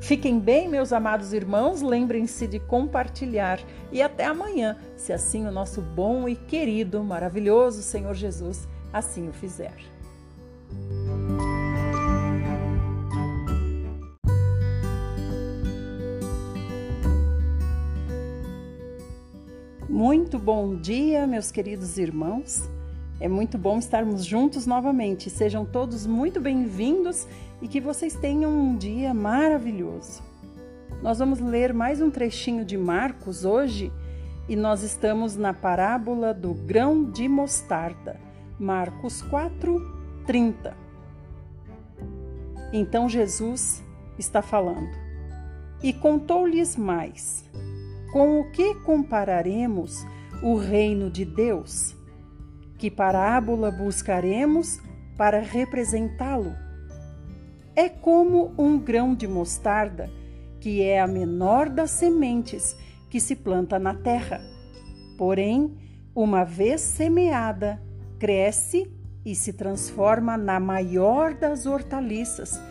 Fiquem bem, meus amados irmãos, lembrem-se de compartilhar e até amanhã, se assim o nosso bom e querido, maravilhoso Senhor Jesus assim o fizer. Muito bom dia, meus queridos irmãos. É muito bom estarmos juntos novamente. Sejam todos muito bem-vindos e que vocês tenham um dia maravilhoso. Nós vamos ler mais um trechinho de Marcos hoje e nós estamos na parábola do grão de mostarda, Marcos 4, 30. Então Jesus está falando e contou-lhes mais: Com o que compararemos o reino de Deus? Que parábola buscaremos para representá-lo? É como um grão de mostarda, que é a menor das sementes que se planta na terra. Porém, uma vez semeada, cresce e se transforma na maior das hortaliças,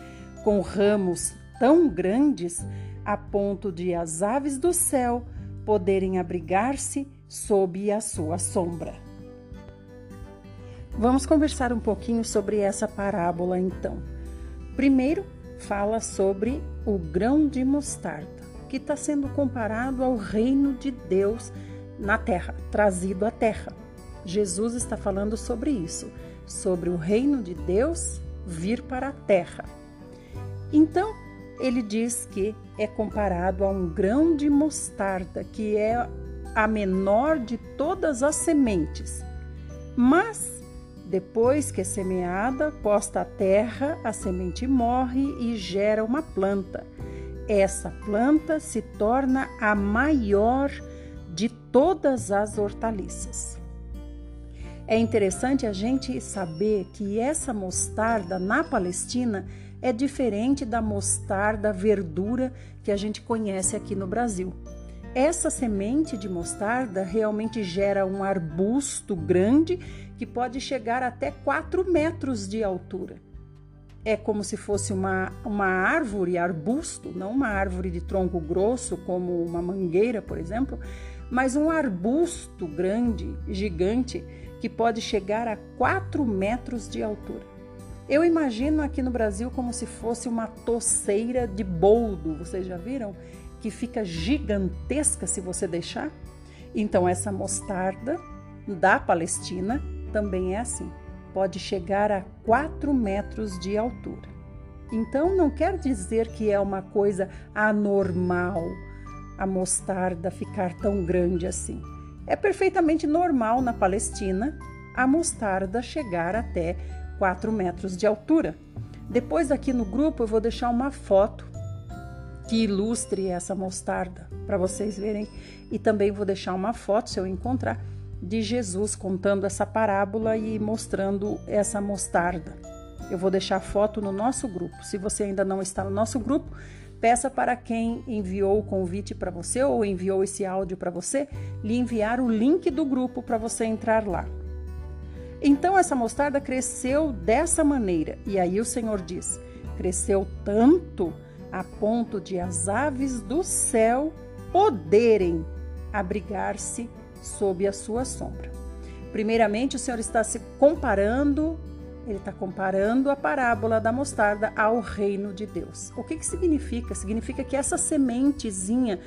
com ramos tão grandes a ponto de as aves do céu poderem abrigar-se sob a sua sombra. Vamos conversar um pouquinho sobre essa parábola então. Primeiro, fala sobre o grão de mostarda, que está sendo comparado ao reino de Deus na terra, trazido à terra. Jesus está falando sobre isso, sobre o reino de Deus vir para a terra. Então, ele diz que é comparado a um grão de mostarda, que é a menor de todas as sementes. Mas, depois que é semeada, posta a terra, a semente morre e gera uma planta. Essa planta se torna a maior de todas as hortaliças. É interessante a gente saber que essa mostarda na Palestina é diferente da mostarda verdura que a gente conhece aqui no Brasil. Essa semente de mostarda realmente gera um arbusto grande que pode chegar até 4 metros de altura. É como se fosse uma, uma árvore, arbusto, não uma árvore de tronco grosso, como uma mangueira, por exemplo, mas um arbusto grande, gigante, que pode chegar a 4 metros de altura. Eu imagino aqui no Brasil como se fosse uma toceira de boldo, vocês já viram? Que fica gigantesca se você deixar. Então, essa mostarda da Palestina também é assim, pode chegar a 4 metros de altura. Então, não quer dizer que é uma coisa anormal a mostarda ficar tão grande assim. É perfeitamente normal na Palestina a mostarda chegar até 4 metros de altura. Depois aqui no grupo eu vou deixar uma foto que ilustre essa mostarda para vocês verem e também vou deixar uma foto se eu encontrar de Jesus contando essa parábola e mostrando essa mostarda. Eu vou deixar a foto no nosso grupo. Se você ainda não está no nosso grupo, Peça para quem enviou o convite para você ou enviou esse áudio para você, lhe enviar o link do grupo para você entrar lá. Então essa mostarda cresceu dessa maneira, e aí o Senhor diz: cresceu tanto a ponto de as aves do céu poderem abrigar-se sob a sua sombra. Primeiramente, o Senhor está se comparando ele está comparando a parábola da mostarda ao reino de Deus. O que, que significa? Significa que essa sementezinha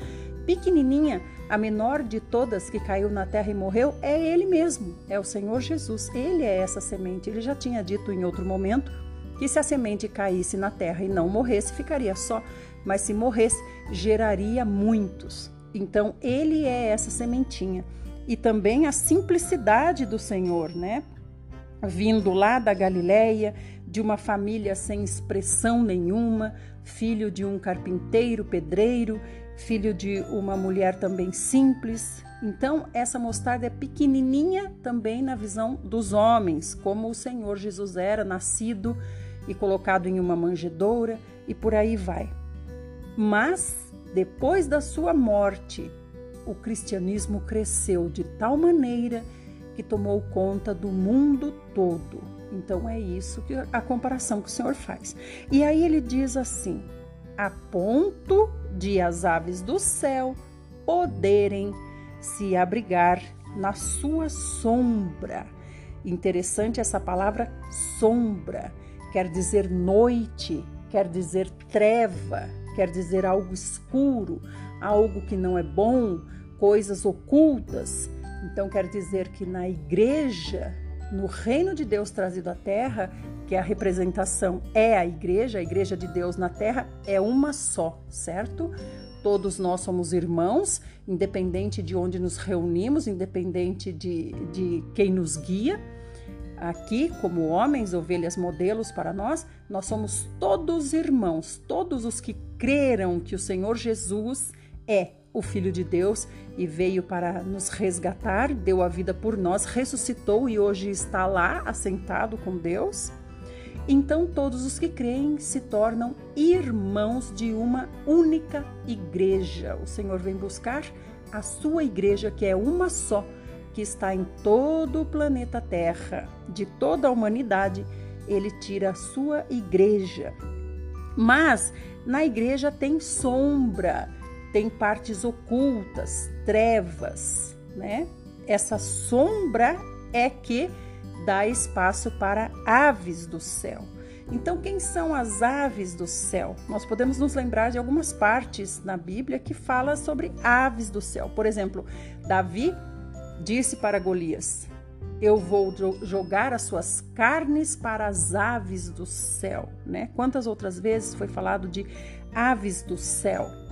pequenininha, a menor de todas que caiu na terra e morreu, é Ele mesmo, é o Senhor Jesus. Ele é essa semente. Ele já tinha dito em outro momento que se a semente caísse na terra e não morresse, ficaria só, mas se morresse, geraria muitos. Então, Ele é essa sementinha. E também a simplicidade do Senhor, né? vindo lá da Galileia, de uma família sem expressão nenhuma, filho de um carpinteiro, pedreiro, filho de uma mulher também simples. Então, essa mostarda é pequenininha também na visão dos homens, como o Senhor Jesus era, nascido e colocado em uma manjedoura e por aí vai. Mas, depois da sua morte, o cristianismo cresceu de tal maneira que tomou conta do mundo todo. Então é isso que a comparação que o Senhor faz. E aí ele diz assim: a ponto de as aves do céu poderem se abrigar na sua sombra. Interessante essa palavra sombra, quer dizer noite, quer dizer treva, quer dizer algo escuro, algo que não é bom, coisas ocultas. Então, quer dizer que na igreja, no reino de Deus trazido à terra, que a representação é a igreja, a igreja de Deus na terra é uma só, certo? Todos nós somos irmãos, independente de onde nos reunimos, independente de, de quem nos guia. Aqui, como homens, ovelhas, modelos para nós, nós somos todos irmãos, todos os que creram que o Senhor Jesus é o Filho de Deus e veio para nos resgatar, deu a vida por nós, ressuscitou e hoje está lá assentado com Deus. Então todos os que creem se tornam irmãos de uma única igreja. O Senhor vem buscar a sua igreja, que é uma só, que está em todo o planeta Terra, de toda a humanidade, ele tira a sua igreja. Mas na igreja tem sombra, tem partes ocultas, trevas, né? Essa sombra é que dá espaço para aves do céu. Então, quem são as aves do céu? Nós podemos nos lembrar de algumas partes na Bíblia que fala sobre aves do céu. Por exemplo, Davi disse para Golias: Eu vou jogar as suas carnes para as aves do céu, né? Quantas outras vezes foi falado de aves do céu?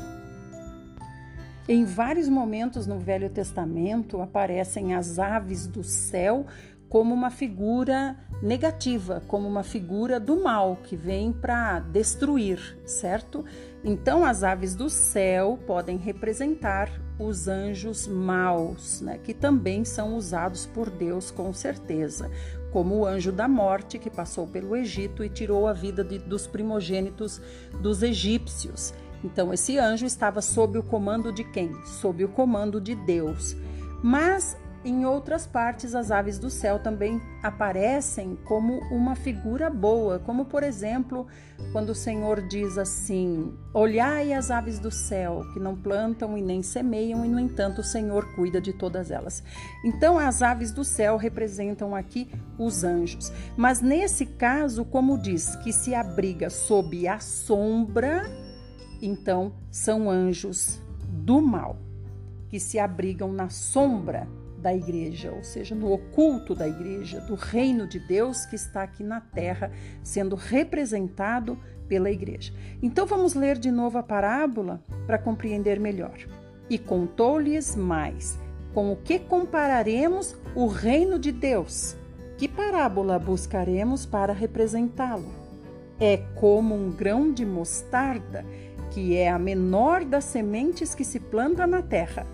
Em vários momentos no Velho Testamento aparecem as aves do céu como uma figura negativa, como uma figura do mal que vem para destruir, certo? Então, as aves do céu podem representar os anjos maus, né, que também são usados por Deus com certeza, como o anjo da morte que passou pelo Egito e tirou a vida de, dos primogênitos dos egípcios. Então, esse anjo estava sob o comando de quem? Sob o comando de Deus. Mas em outras partes, as aves do céu também aparecem como uma figura boa, como por exemplo, quando o Senhor diz assim: Olhai as aves do céu, que não plantam e nem semeiam, e no entanto o Senhor cuida de todas elas. Então, as aves do céu representam aqui os anjos. Mas nesse caso, como diz que se abriga sob a sombra, então são anjos do mal, que se abrigam na sombra da igreja, ou seja, no oculto da igreja, do reino de Deus que está aqui na terra, sendo representado pela igreja. Então vamos ler de novo a parábola para compreender melhor. E contou-lhes mais: com o que compararemos o reino de Deus? Que parábola buscaremos para representá-lo? É como um grão de mostarda, que é a menor das sementes que se planta na terra.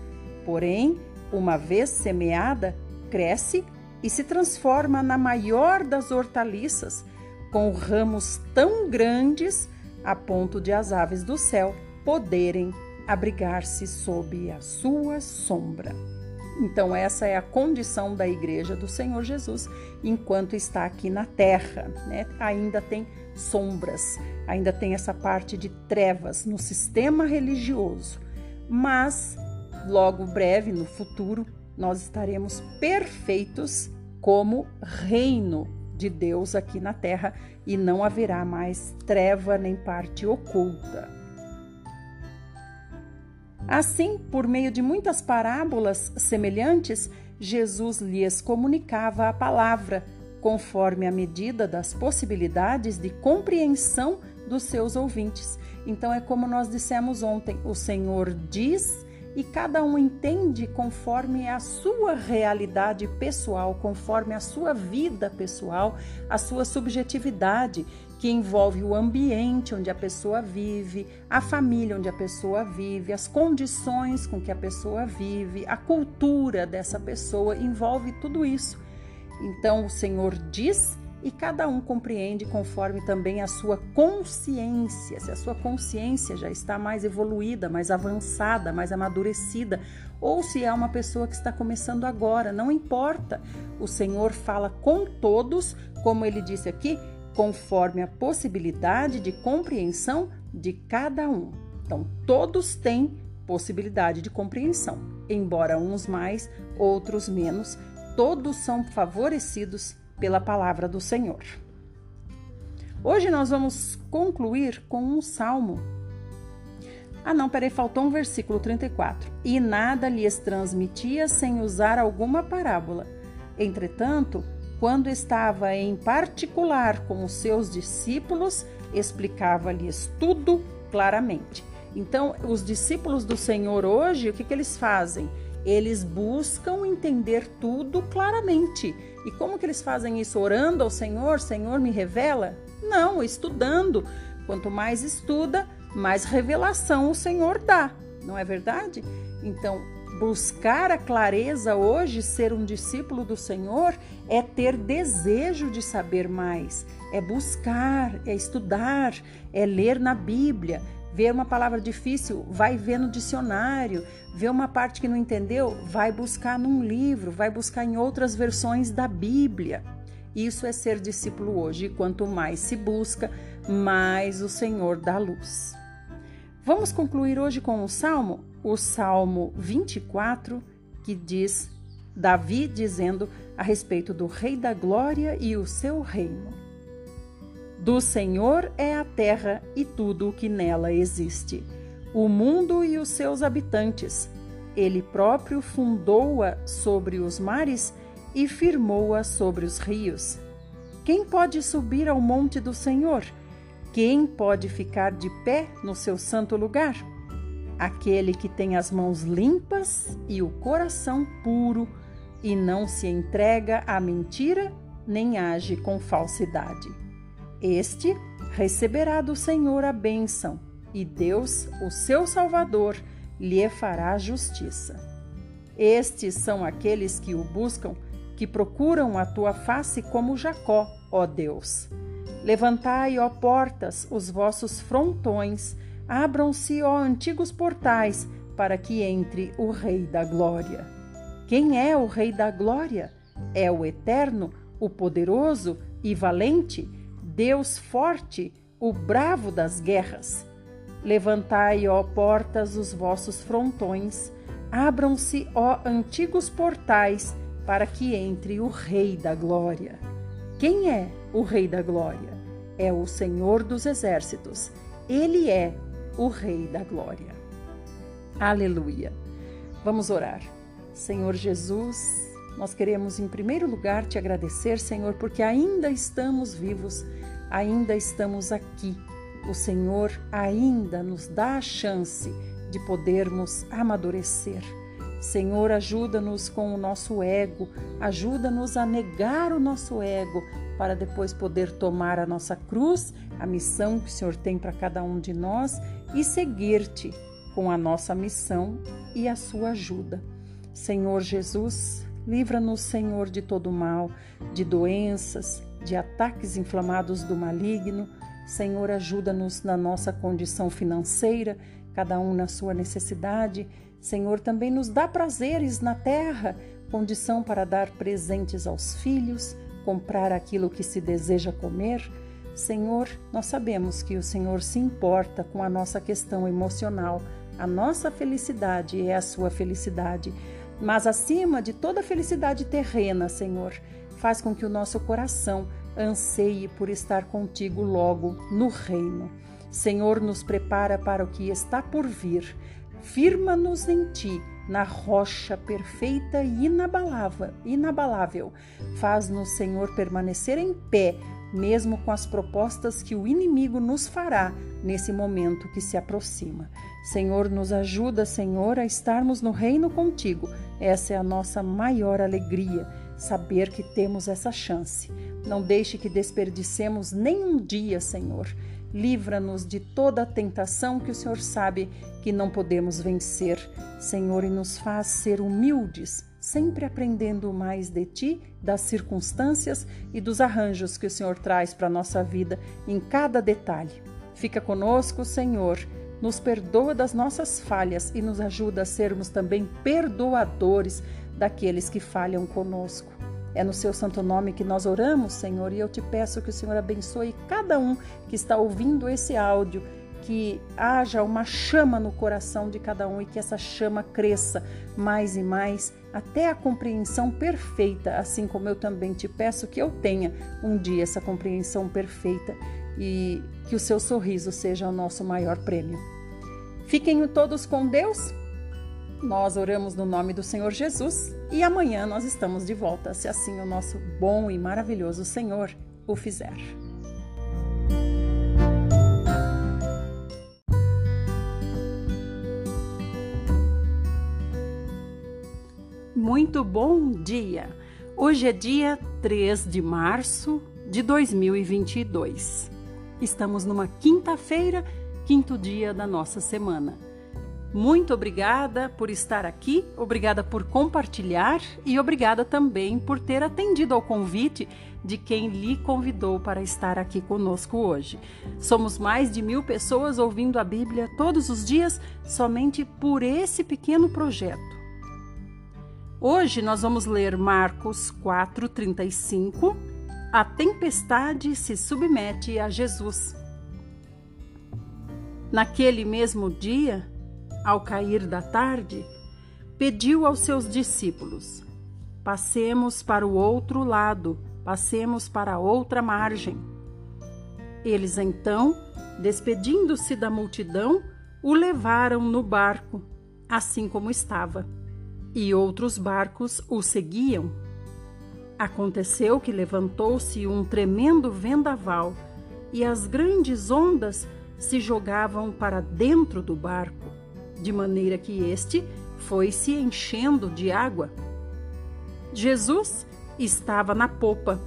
Porém, uma vez semeada, cresce e se transforma na maior das hortaliças, com ramos tão grandes a ponto de as aves do céu poderem abrigar-se sob a sua sombra. Então, essa é a condição da igreja do Senhor Jesus enquanto está aqui na terra. Né? Ainda tem sombras, ainda tem essa parte de trevas no sistema religioso, mas logo breve, no futuro, nós estaremos perfeitos como reino de Deus aqui na terra e não haverá mais treva nem parte oculta. Assim, por meio de muitas parábolas semelhantes, Jesus lhes comunicava a palavra, conforme a medida das possibilidades de compreensão dos seus ouvintes. Então, é como nós dissemos ontem: o Senhor diz e cada um entende conforme a sua realidade pessoal, conforme a sua vida pessoal, a sua subjetividade, que envolve o ambiente onde a pessoa vive, a família onde a pessoa vive, as condições com que a pessoa vive, a cultura dessa pessoa, envolve tudo isso. Então o Senhor diz e cada um compreende conforme também a sua consciência. Se a sua consciência já está mais evoluída, mais avançada, mais amadurecida, ou se é uma pessoa que está começando agora, não importa. O Senhor fala com todos, como ele disse aqui, conforme a possibilidade de compreensão de cada um. Então, todos têm possibilidade de compreensão, embora uns mais, outros menos, todos são favorecidos pela palavra do Senhor. Hoje nós vamos concluir com um salmo. Ah, não, peraí, faltou um versículo 34. E nada lhes transmitia sem usar alguma parábola. Entretanto, quando estava em particular com os seus discípulos, explicava-lhes tudo claramente. Então, os discípulos do Senhor hoje, o que, que eles fazem? Eles buscam entender tudo claramente. E como que eles fazem isso? Orando ao Senhor? Senhor, me revela? Não, estudando. Quanto mais estuda, mais revelação o Senhor dá. Não é verdade? Então, buscar a clareza hoje, ser um discípulo do Senhor, é ter desejo de saber mais, é buscar, é estudar, é ler na Bíblia, Vê uma palavra difícil, vai ver no dicionário. Vê uma parte que não entendeu, vai buscar num livro, vai buscar em outras versões da Bíblia. Isso é ser discípulo hoje. E quanto mais se busca, mais o Senhor dá luz. Vamos concluir hoje com o Salmo, o Salmo 24, que diz Davi dizendo a respeito do Rei da Glória e o seu reino. Do Senhor é a terra e tudo o que nela existe, o mundo e os seus habitantes. Ele próprio fundou-a sobre os mares e firmou-a sobre os rios. Quem pode subir ao monte do Senhor? Quem pode ficar de pé no seu santo lugar? aquele que tem as mãos limpas e o coração puro e não se entrega à mentira nem age com falsidade. Este receberá do Senhor a bênção e Deus, o seu Salvador, lhe fará justiça. Estes são aqueles que o buscam, que procuram a tua face como Jacó, ó Deus. Levantai, ó portas, os vossos frontões, abram-se, ó antigos portais, para que entre o Rei da Glória. Quem é o Rei da Glória? É o Eterno, o Poderoso e Valente, Deus forte, o bravo das guerras. Levantai, ó portas, os vossos frontões, abram-se, ó antigos portais, para que entre o Rei da Glória. Quem é o Rei da Glória? É o Senhor dos Exércitos. Ele é o Rei da Glória. Aleluia. Vamos orar. Senhor Jesus, nós queremos em primeiro lugar te agradecer, Senhor, porque ainda estamos vivos, ainda estamos aqui. O Senhor ainda nos dá a chance de podermos amadurecer. Senhor, ajuda-nos com o nosso ego, ajuda-nos a negar o nosso ego, para depois poder tomar a nossa cruz, a missão que o Senhor tem para cada um de nós e seguir-te com a nossa missão e a sua ajuda. Senhor Jesus, livra-nos, Senhor, de todo mal, de doenças, de ataques inflamados do maligno. Senhor, ajuda-nos na nossa condição financeira, cada um na sua necessidade. Senhor, também nos dá prazeres na terra, condição para dar presentes aos filhos, comprar aquilo que se deseja comer. Senhor, nós sabemos que o Senhor se importa com a nossa questão emocional. A nossa felicidade é a sua felicidade. Mas acima de toda felicidade terrena, Senhor, faz com que o nosso coração anseie por estar contigo logo no reino. Senhor, nos prepara para o que está por vir. Firma-nos em ti, na rocha perfeita e inabalável. inabalável. Faz-nos, Senhor, permanecer em pé, mesmo com as propostas que o inimigo nos fará nesse momento que se aproxima. Senhor, nos ajuda, Senhor, a estarmos no reino contigo. Essa é a nossa maior alegria, saber que temos essa chance. Não deixe que desperdicemos nem um dia, Senhor. Livra-nos de toda a tentação que o Senhor sabe que não podemos vencer, Senhor, e nos faz ser humildes, sempre aprendendo mais de Ti, das circunstâncias e dos arranjos que o Senhor traz para a nossa vida em cada detalhe. Fica conosco, Senhor, nos perdoa das nossas falhas e nos ajuda a sermos também perdoadores daqueles que falham conosco. É no seu santo nome que nós oramos, Senhor, e eu te peço que o Senhor abençoe cada um que está ouvindo esse áudio, que haja uma chama no coração de cada um e que essa chama cresça mais e mais até a compreensão perfeita, assim como eu também te peço que eu tenha um dia essa compreensão perfeita e que o seu sorriso seja o nosso maior prêmio. Fiquem todos com Deus. Nós oramos no nome do Senhor Jesus e amanhã nós estamos de volta, se assim o nosso bom e maravilhoso Senhor o fizer. Muito bom dia! Hoje é dia 3 de março de 2022. Estamos numa quinta-feira, quinto dia da nossa semana. Muito obrigada por estar aqui, obrigada por compartilhar e obrigada também por ter atendido ao convite de quem lhe convidou para estar aqui conosco hoje. Somos mais de mil pessoas ouvindo a Bíblia todos os dias somente por esse pequeno projeto. Hoje nós vamos ler Marcos 4,35. A tempestade se submete a Jesus. Naquele mesmo dia, ao cair da tarde, pediu aos seus discípulos: Passemos para o outro lado, passemos para outra margem. Eles então, despedindo-se da multidão, o levaram no barco, assim como estava, e outros barcos o seguiam. Aconteceu que levantou-se um tremendo vendaval e as grandes ondas se jogavam para dentro do barco de maneira que este foi se enchendo de água. Jesus estava na popa,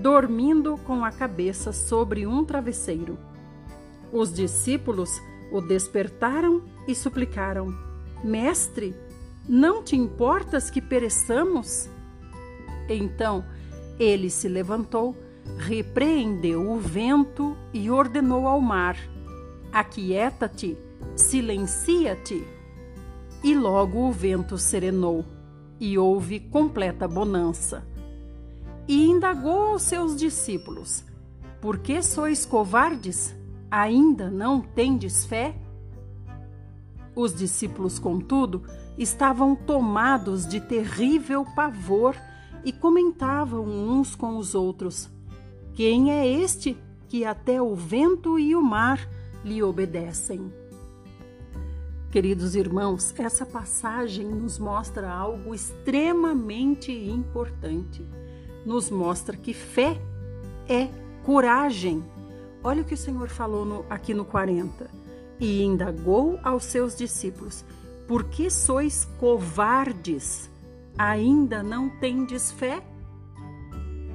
dormindo com a cabeça sobre um travesseiro. Os discípulos o despertaram e suplicaram: Mestre, não te importas que pereçamos? Então ele se levantou, repreendeu o vento e ordenou ao mar: Aquieta-te, silencia-te. E logo o vento serenou e houve completa bonança. E indagou aos seus discípulos: Por que sois covardes? Ainda não tendes fé? Os discípulos, contudo, estavam tomados de terrível pavor e comentavam uns com os outros: Quem é este que até o vento e o mar lhe obedecem? Queridos irmãos, essa passagem nos mostra algo extremamente importante. Nos mostra que fé é coragem. Olha o que o Senhor falou no, aqui no 40. E indagou aos seus discípulos: Por que sois covardes? Ainda não tendes fé?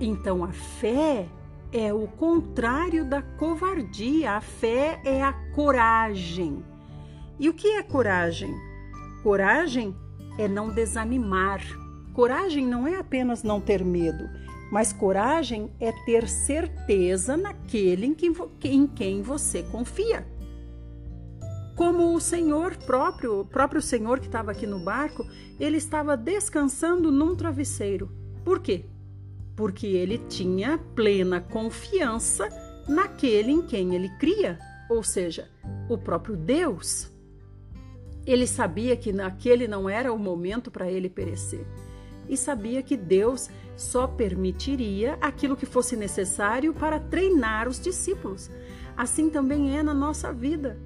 Então a fé é o contrário da covardia. A fé é a coragem. E o que é coragem? Coragem é não desanimar. Coragem não é apenas não ter medo, mas coragem é ter certeza naquele em, que, em quem você confia. Como o Senhor próprio, o próprio Senhor que estava aqui no barco, ele estava descansando num travesseiro. Por quê? Porque ele tinha plena confiança naquele em quem ele cria, ou seja, o próprio Deus. Ele sabia que naquele não era o momento para ele perecer. E sabia que Deus só permitiria aquilo que fosse necessário para treinar os discípulos. Assim também é na nossa vida.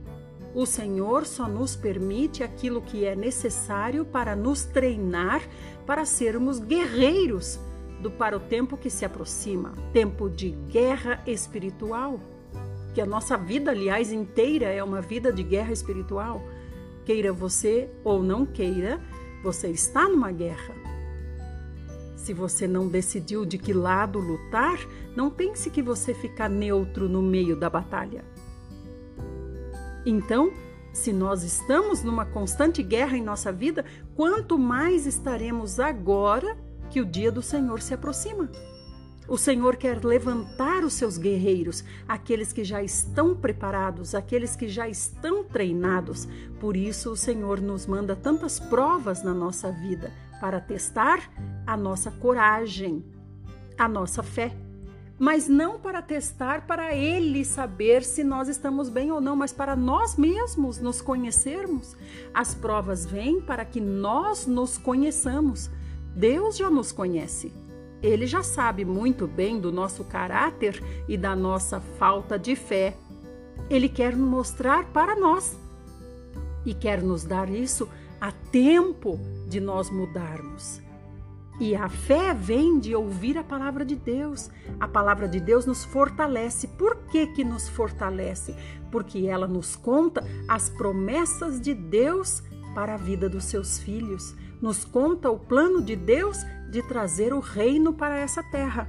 O Senhor só nos permite aquilo que é necessário para nos treinar para sermos guerreiros do para o tempo que se aproxima, tempo de guerra espiritual. Que a nossa vida, aliás, inteira é uma vida de guerra espiritual Queira você ou não queira, você está numa guerra. Se você não decidiu de que lado lutar, não pense que você fica neutro no meio da batalha. Então, se nós estamos numa constante guerra em nossa vida, quanto mais estaremos agora que o dia do Senhor se aproxima. O Senhor quer levantar os seus guerreiros, aqueles que já estão preparados, aqueles que já estão treinados. Por isso, o Senhor nos manda tantas provas na nossa vida para testar a nossa coragem, a nossa fé. Mas não para testar para Ele saber se nós estamos bem ou não, mas para nós mesmos nos conhecermos. As provas vêm para que nós nos conheçamos. Deus já nos conhece. Ele já sabe muito bem do nosso caráter e da nossa falta de fé. Ele quer mostrar para nós e quer nos dar isso a tempo de nós mudarmos. E a fé vem de ouvir a palavra de Deus. A palavra de Deus nos fortalece. Por que, que nos fortalece? Porque ela nos conta as promessas de Deus para a vida dos seus filhos. Nos conta o plano de Deus de trazer o reino para essa terra.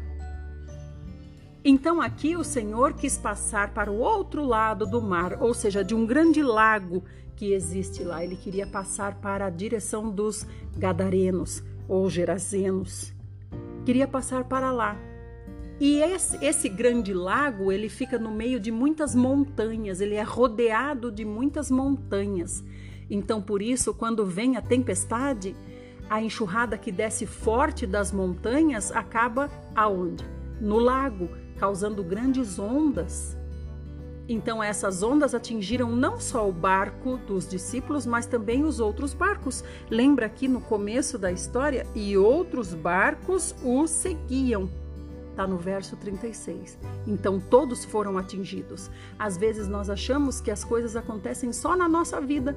Então aqui o Senhor quis passar para o outro lado do mar, ou seja, de um grande lago que existe lá. Ele queria passar para a direção dos Gadarenos ou Gerazenos. Queria passar para lá. E esse, esse, grande lago, ele fica no meio de muitas montanhas, ele é rodeado de muitas montanhas. Então, por isso, quando vem a tempestade, a enxurrada que desce forte das montanhas acaba aonde? No lago, causando grandes ondas. Então essas ondas atingiram não só o barco dos discípulos, mas também os outros barcos. Lembra aqui no começo da história? E outros barcos o seguiam. Está no verso 36. Então todos foram atingidos. Às vezes nós achamos que as coisas acontecem só na nossa vida,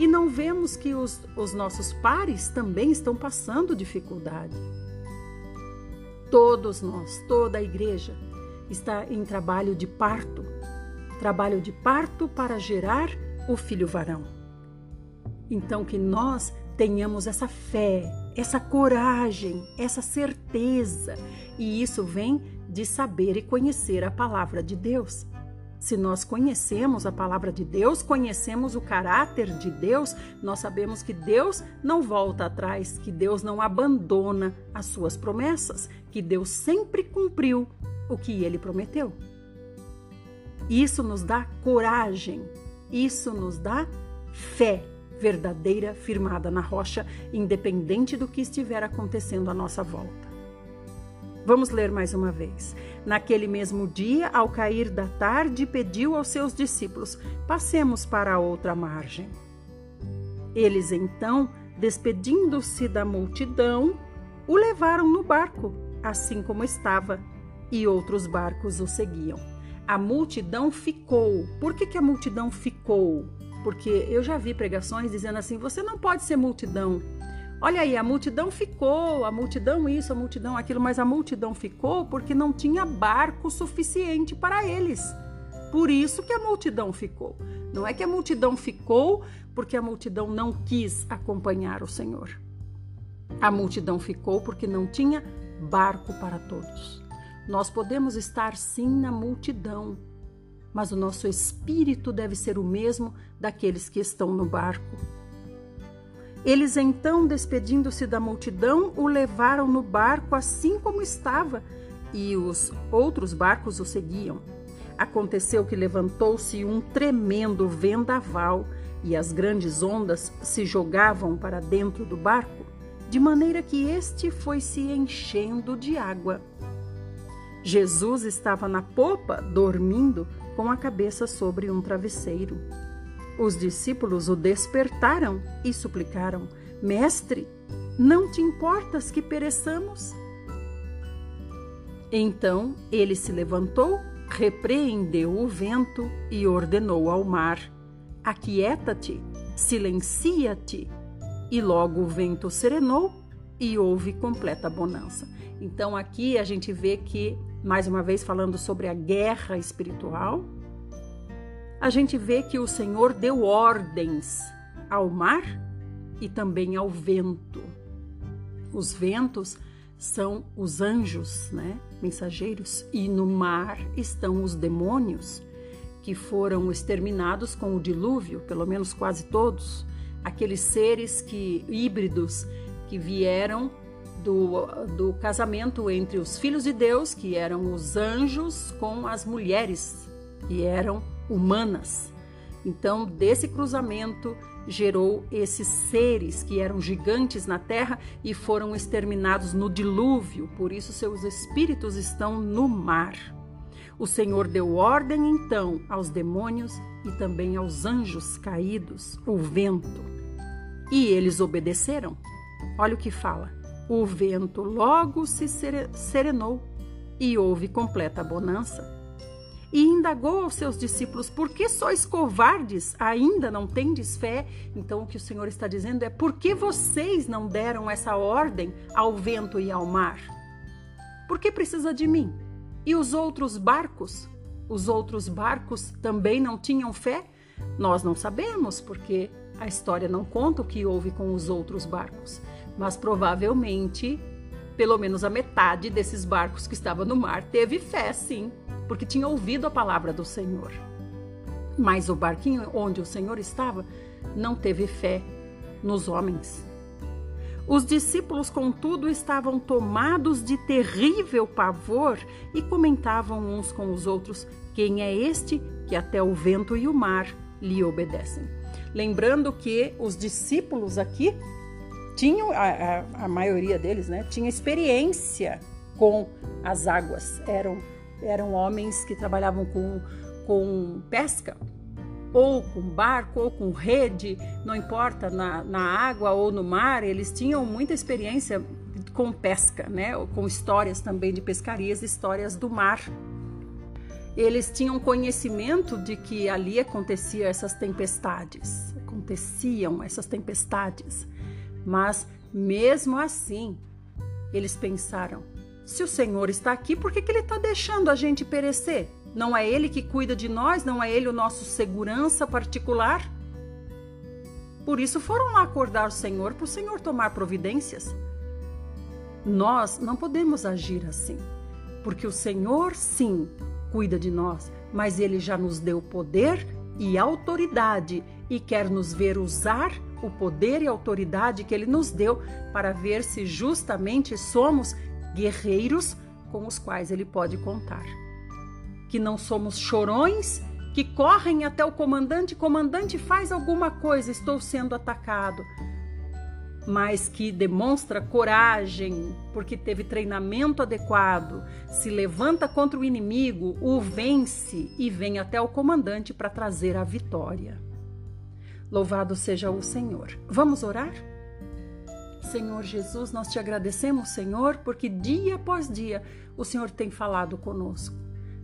e não vemos que os, os nossos pares também estão passando dificuldade. Todos nós, toda a igreja, está em trabalho de parto trabalho de parto para gerar o filho varão. Então, que nós tenhamos essa fé, essa coragem, essa certeza, e isso vem de saber e conhecer a palavra de Deus. Se nós conhecemos a palavra de Deus, conhecemos o caráter de Deus, nós sabemos que Deus não volta atrás, que Deus não abandona as suas promessas, que Deus sempre cumpriu o que ele prometeu. Isso nos dá coragem, isso nos dá fé verdadeira, firmada na rocha, independente do que estiver acontecendo à nossa volta. Vamos ler mais uma vez. Naquele mesmo dia, ao cair da tarde, pediu aos seus discípulos: Passemos para a outra margem. Eles então, despedindo-se da multidão, o levaram no barco, assim como estava, e outros barcos o seguiam. A multidão ficou. Por que, que a multidão ficou? Porque eu já vi pregações dizendo assim: você não pode ser multidão. Olha aí, a multidão ficou, a multidão isso, a multidão aquilo, mas a multidão ficou porque não tinha barco suficiente para eles. Por isso que a multidão ficou. Não é que a multidão ficou porque a multidão não quis acompanhar o Senhor. A multidão ficou porque não tinha barco para todos. Nós podemos estar sim na multidão, mas o nosso espírito deve ser o mesmo daqueles que estão no barco. Eles então, despedindo-se da multidão, o levaram no barco assim como estava, e os outros barcos o seguiam. Aconteceu que levantou-se um tremendo vendaval, e as grandes ondas se jogavam para dentro do barco, de maneira que este foi se enchendo de água. Jesus estava na popa, dormindo, com a cabeça sobre um travesseiro. Os discípulos o despertaram e suplicaram: Mestre, não te importas que pereçamos? Então ele se levantou, repreendeu o vento e ordenou ao mar: Aquieta-te, silencia-te. E logo o vento serenou e houve completa bonança. Então aqui a gente vê que, mais uma vez falando sobre a guerra espiritual, a gente vê que o Senhor deu ordens ao mar e também ao vento. Os ventos são os anjos, né, mensageiros, e no mar estão os demônios que foram exterminados com o dilúvio, pelo menos quase todos, aqueles seres que híbridos que vieram do, do casamento entre os filhos de Deus, que eram os anjos, com as mulheres, que eram humanas. Então, desse cruzamento gerou esses seres que eram gigantes na terra e foram exterminados no dilúvio, por isso seus espíritos estão no mar. O Senhor deu ordem então aos demônios e também aos anjos caídos, o vento. E eles obedeceram. Olha o que fala. O vento logo se serenou e houve completa bonança e indagou aos seus discípulos: Por que sois covardes? Ainda não tendes fé? Então, o que o Senhor está dizendo é: Por que vocês não deram essa ordem ao vento e ao mar? Por que precisa de mim? E os outros barcos? Os outros barcos também não tinham fé? Nós não sabemos, porque a história não conta o que houve com os outros barcos, mas provavelmente pelo menos a metade desses barcos que estavam no mar teve fé, sim, porque tinha ouvido a palavra do Senhor. Mas o barquinho onde o Senhor estava não teve fé nos homens. Os discípulos, contudo, estavam tomados de terrível pavor e comentavam uns com os outros: Quem é este que até o vento e o mar lhe obedecem? Lembrando que os discípulos aqui tinham, a, a, a maioria deles, né, tinha experiência com as águas, eram eram homens que trabalhavam com, com pesca, ou com barco, ou com rede, não importa, na, na água ou no mar, eles tinham muita experiência com pesca, né? com histórias também de pescarias, histórias do mar. Eles tinham conhecimento de que ali acontecia essas tempestades, aconteciam essas tempestades, mas mesmo assim, eles pensaram: se o Senhor está aqui, por que, que Ele está deixando a gente perecer? Não é Ele que cuida de nós? Não é Ele o nosso segurança particular? Por isso foram lá acordar o Senhor para o Senhor tomar providências. Nós não podemos agir assim, porque o Senhor, sim, cuida de nós, mas Ele já nos deu poder e autoridade e quer nos ver usar o poder e autoridade que Ele nos deu para ver se justamente somos guerreiros com os quais Ele pode contar. Que não somos chorões que correm até o comandante, comandante faz alguma coisa, estou sendo atacado mas que demonstra coragem, porque teve treinamento adequado, se levanta contra o inimigo, o vence e vem até o comandante para trazer a vitória. Louvado seja o Senhor. Vamos orar? Senhor Jesus, nós te agradecemos, Senhor, porque dia após dia o Senhor tem falado conosco.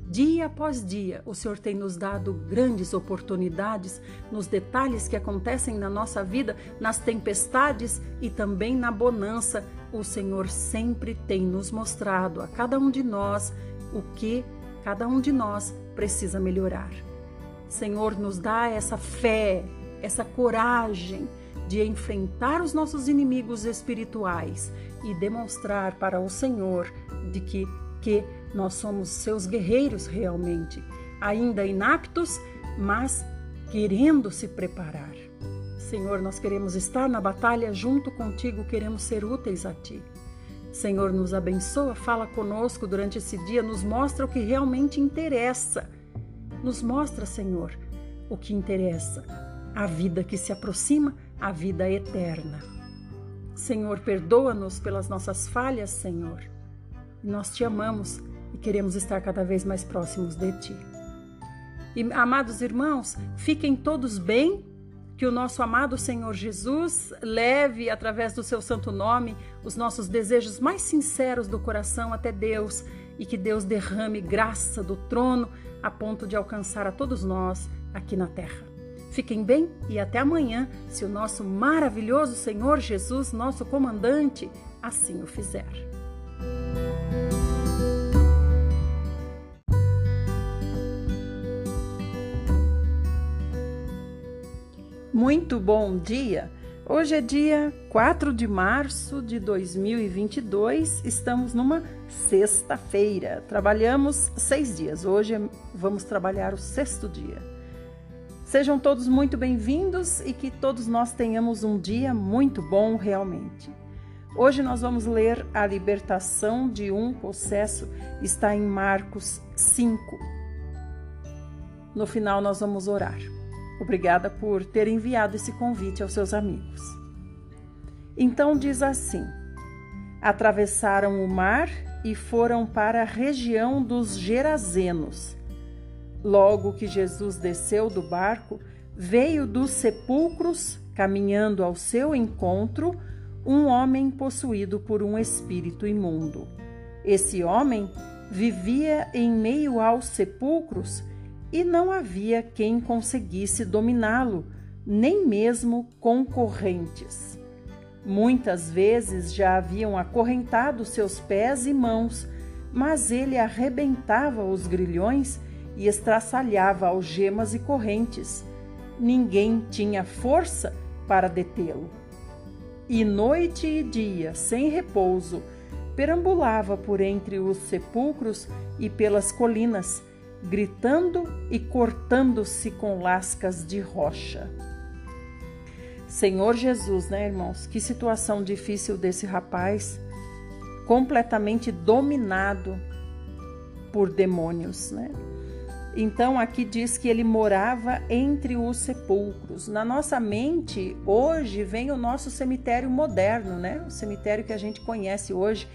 Dia após dia, o Senhor tem nos dado grandes oportunidades nos detalhes que acontecem na nossa vida, nas tempestades e também na bonança. O Senhor sempre tem nos mostrado a cada um de nós o que cada um de nós precisa melhorar. Senhor, nos dá essa fé, essa coragem de enfrentar os nossos inimigos espirituais e demonstrar para o Senhor de que que nós somos seus guerreiros realmente, ainda inaptos, mas querendo se preparar. Senhor, nós queremos estar na batalha junto contigo, queremos ser úteis a ti. Senhor, nos abençoa, fala conosco durante esse dia, nos mostra o que realmente interessa. Nos mostra, Senhor, o que interessa, a vida que se aproxima, a vida eterna. Senhor, perdoa-nos pelas nossas falhas, Senhor. Nós te amamos e queremos estar cada vez mais próximos de Ti. E, amados irmãos, fiquem todos bem, que o nosso amado Senhor Jesus leve, através do seu santo nome, os nossos desejos mais sinceros do coração até Deus e que Deus derrame graça do trono a ponto de alcançar a todos nós aqui na terra. Fiquem bem e até amanhã, se o nosso maravilhoso Senhor Jesus, nosso comandante, assim o fizer. Muito bom dia! Hoje é dia 4 de março de 2022, estamos numa sexta-feira. Trabalhamos seis dias, hoje vamos trabalhar o sexto dia. Sejam todos muito bem-vindos e que todos nós tenhamos um dia muito bom realmente. Hoje nós vamos ler a libertação de um possesso, está em Marcos 5. No final nós vamos orar. Obrigada por ter enviado esse convite aos seus amigos. Então diz assim: Atravessaram o mar e foram para a região dos Gerazenos. Logo que Jesus desceu do barco, veio dos sepulcros, caminhando ao seu encontro, um homem possuído por um espírito imundo. Esse homem vivia em meio aos sepulcros e não havia quem conseguisse dominá-lo, nem mesmo concorrentes. Muitas vezes já haviam acorrentado seus pés e mãos, mas ele arrebentava os grilhões e estraçalhava algemas e correntes. Ninguém tinha força para detê-lo. E noite e dia, sem repouso, perambulava por entre os sepulcros e pelas colinas, gritando e cortando-se com lascas de rocha. Senhor Jesus, né, irmãos? Que situação difícil desse rapaz, completamente dominado por demônios, né? Então aqui diz que ele morava entre os sepulcros. Na nossa mente, hoje vem o nosso cemitério moderno, né? O cemitério que a gente conhece hoje,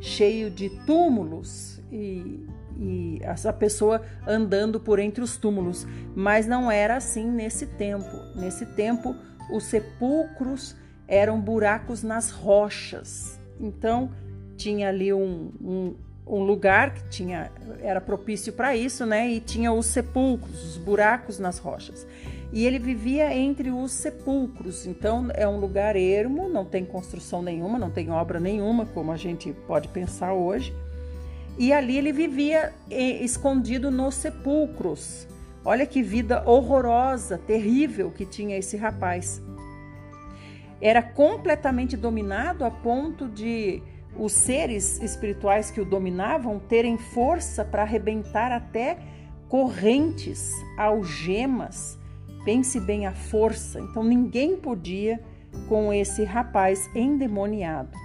cheio de túmulos e e essa pessoa andando por entre os túmulos, mas não era assim nesse tempo. Nesse tempo, os sepulcros eram buracos nas rochas. Então, tinha ali um, um, um lugar que tinha era propício para isso, né? E tinha os sepulcros, os buracos nas rochas. E ele vivia entre os sepulcros. Então, é um lugar ermo, não tem construção nenhuma, não tem obra nenhuma, como a gente pode pensar hoje e ali ele vivia escondido nos sepulcros. Olha que vida horrorosa, terrível que tinha esse rapaz. era completamente dominado a ponto de os seres espirituais que o dominavam terem força para arrebentar até correntes, algemas. Pense bem a força. Então ninguém podia com esse rapaz endemoniado.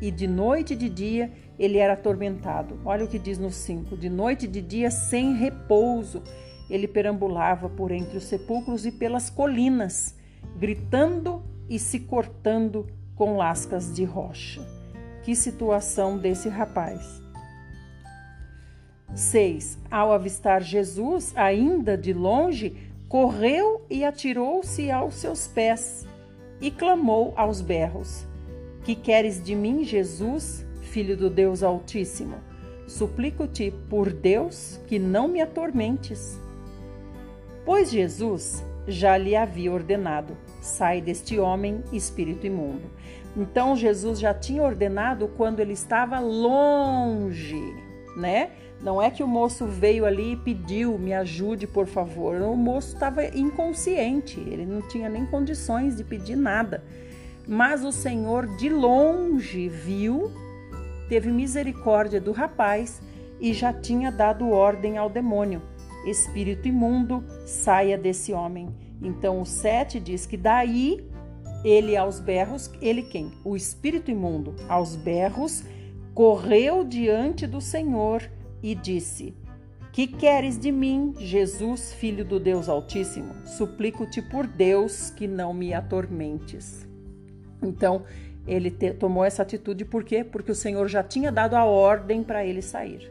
E de noite e de dia ele era atormentado. Olha o que diz no 5: de noite e de dia sem repouso. Ele perambulava por entre os sepulcros e pelas colinas, gritando e se cortando com lascas de rocha. Que situação desse rapaz. 6. Ao avistar Jesus, ainda de longe, correu e atirou-se aos seus pés e clamou aos berros: Que queres de mim, Jesus, filho do Deus Altíssimo? Suplico-te, por Deus, que não me atormentes. Pois Jesus já lhe havia ordenado: sai deste homem, espírito imundo. Então Jesus já tinha ordenado quando ele estava longe, né? Não é que o moço veio ali e pediu, me ajude, por favor. O moço estava inconsciente, ele não tinha nem condições de pedir nada. Mas o Senhor de longe viu, teve misericórdia do rapaz e já tinha dado ordem ao demônio: Espírito imundo, saia desse homem. Então o 7 diz que daí ele aos berros, ele quem? O espírito imundo, aos berros, correu diante do Senhor e disse: Que queres de mim, Jesus, filho do Deus Altíssimo? Suplico-te por Deus que não me atormentes. Então, ele te, tomou essa atitude por quê? Porque o Senhor já tinha dado a ordem para ele sair.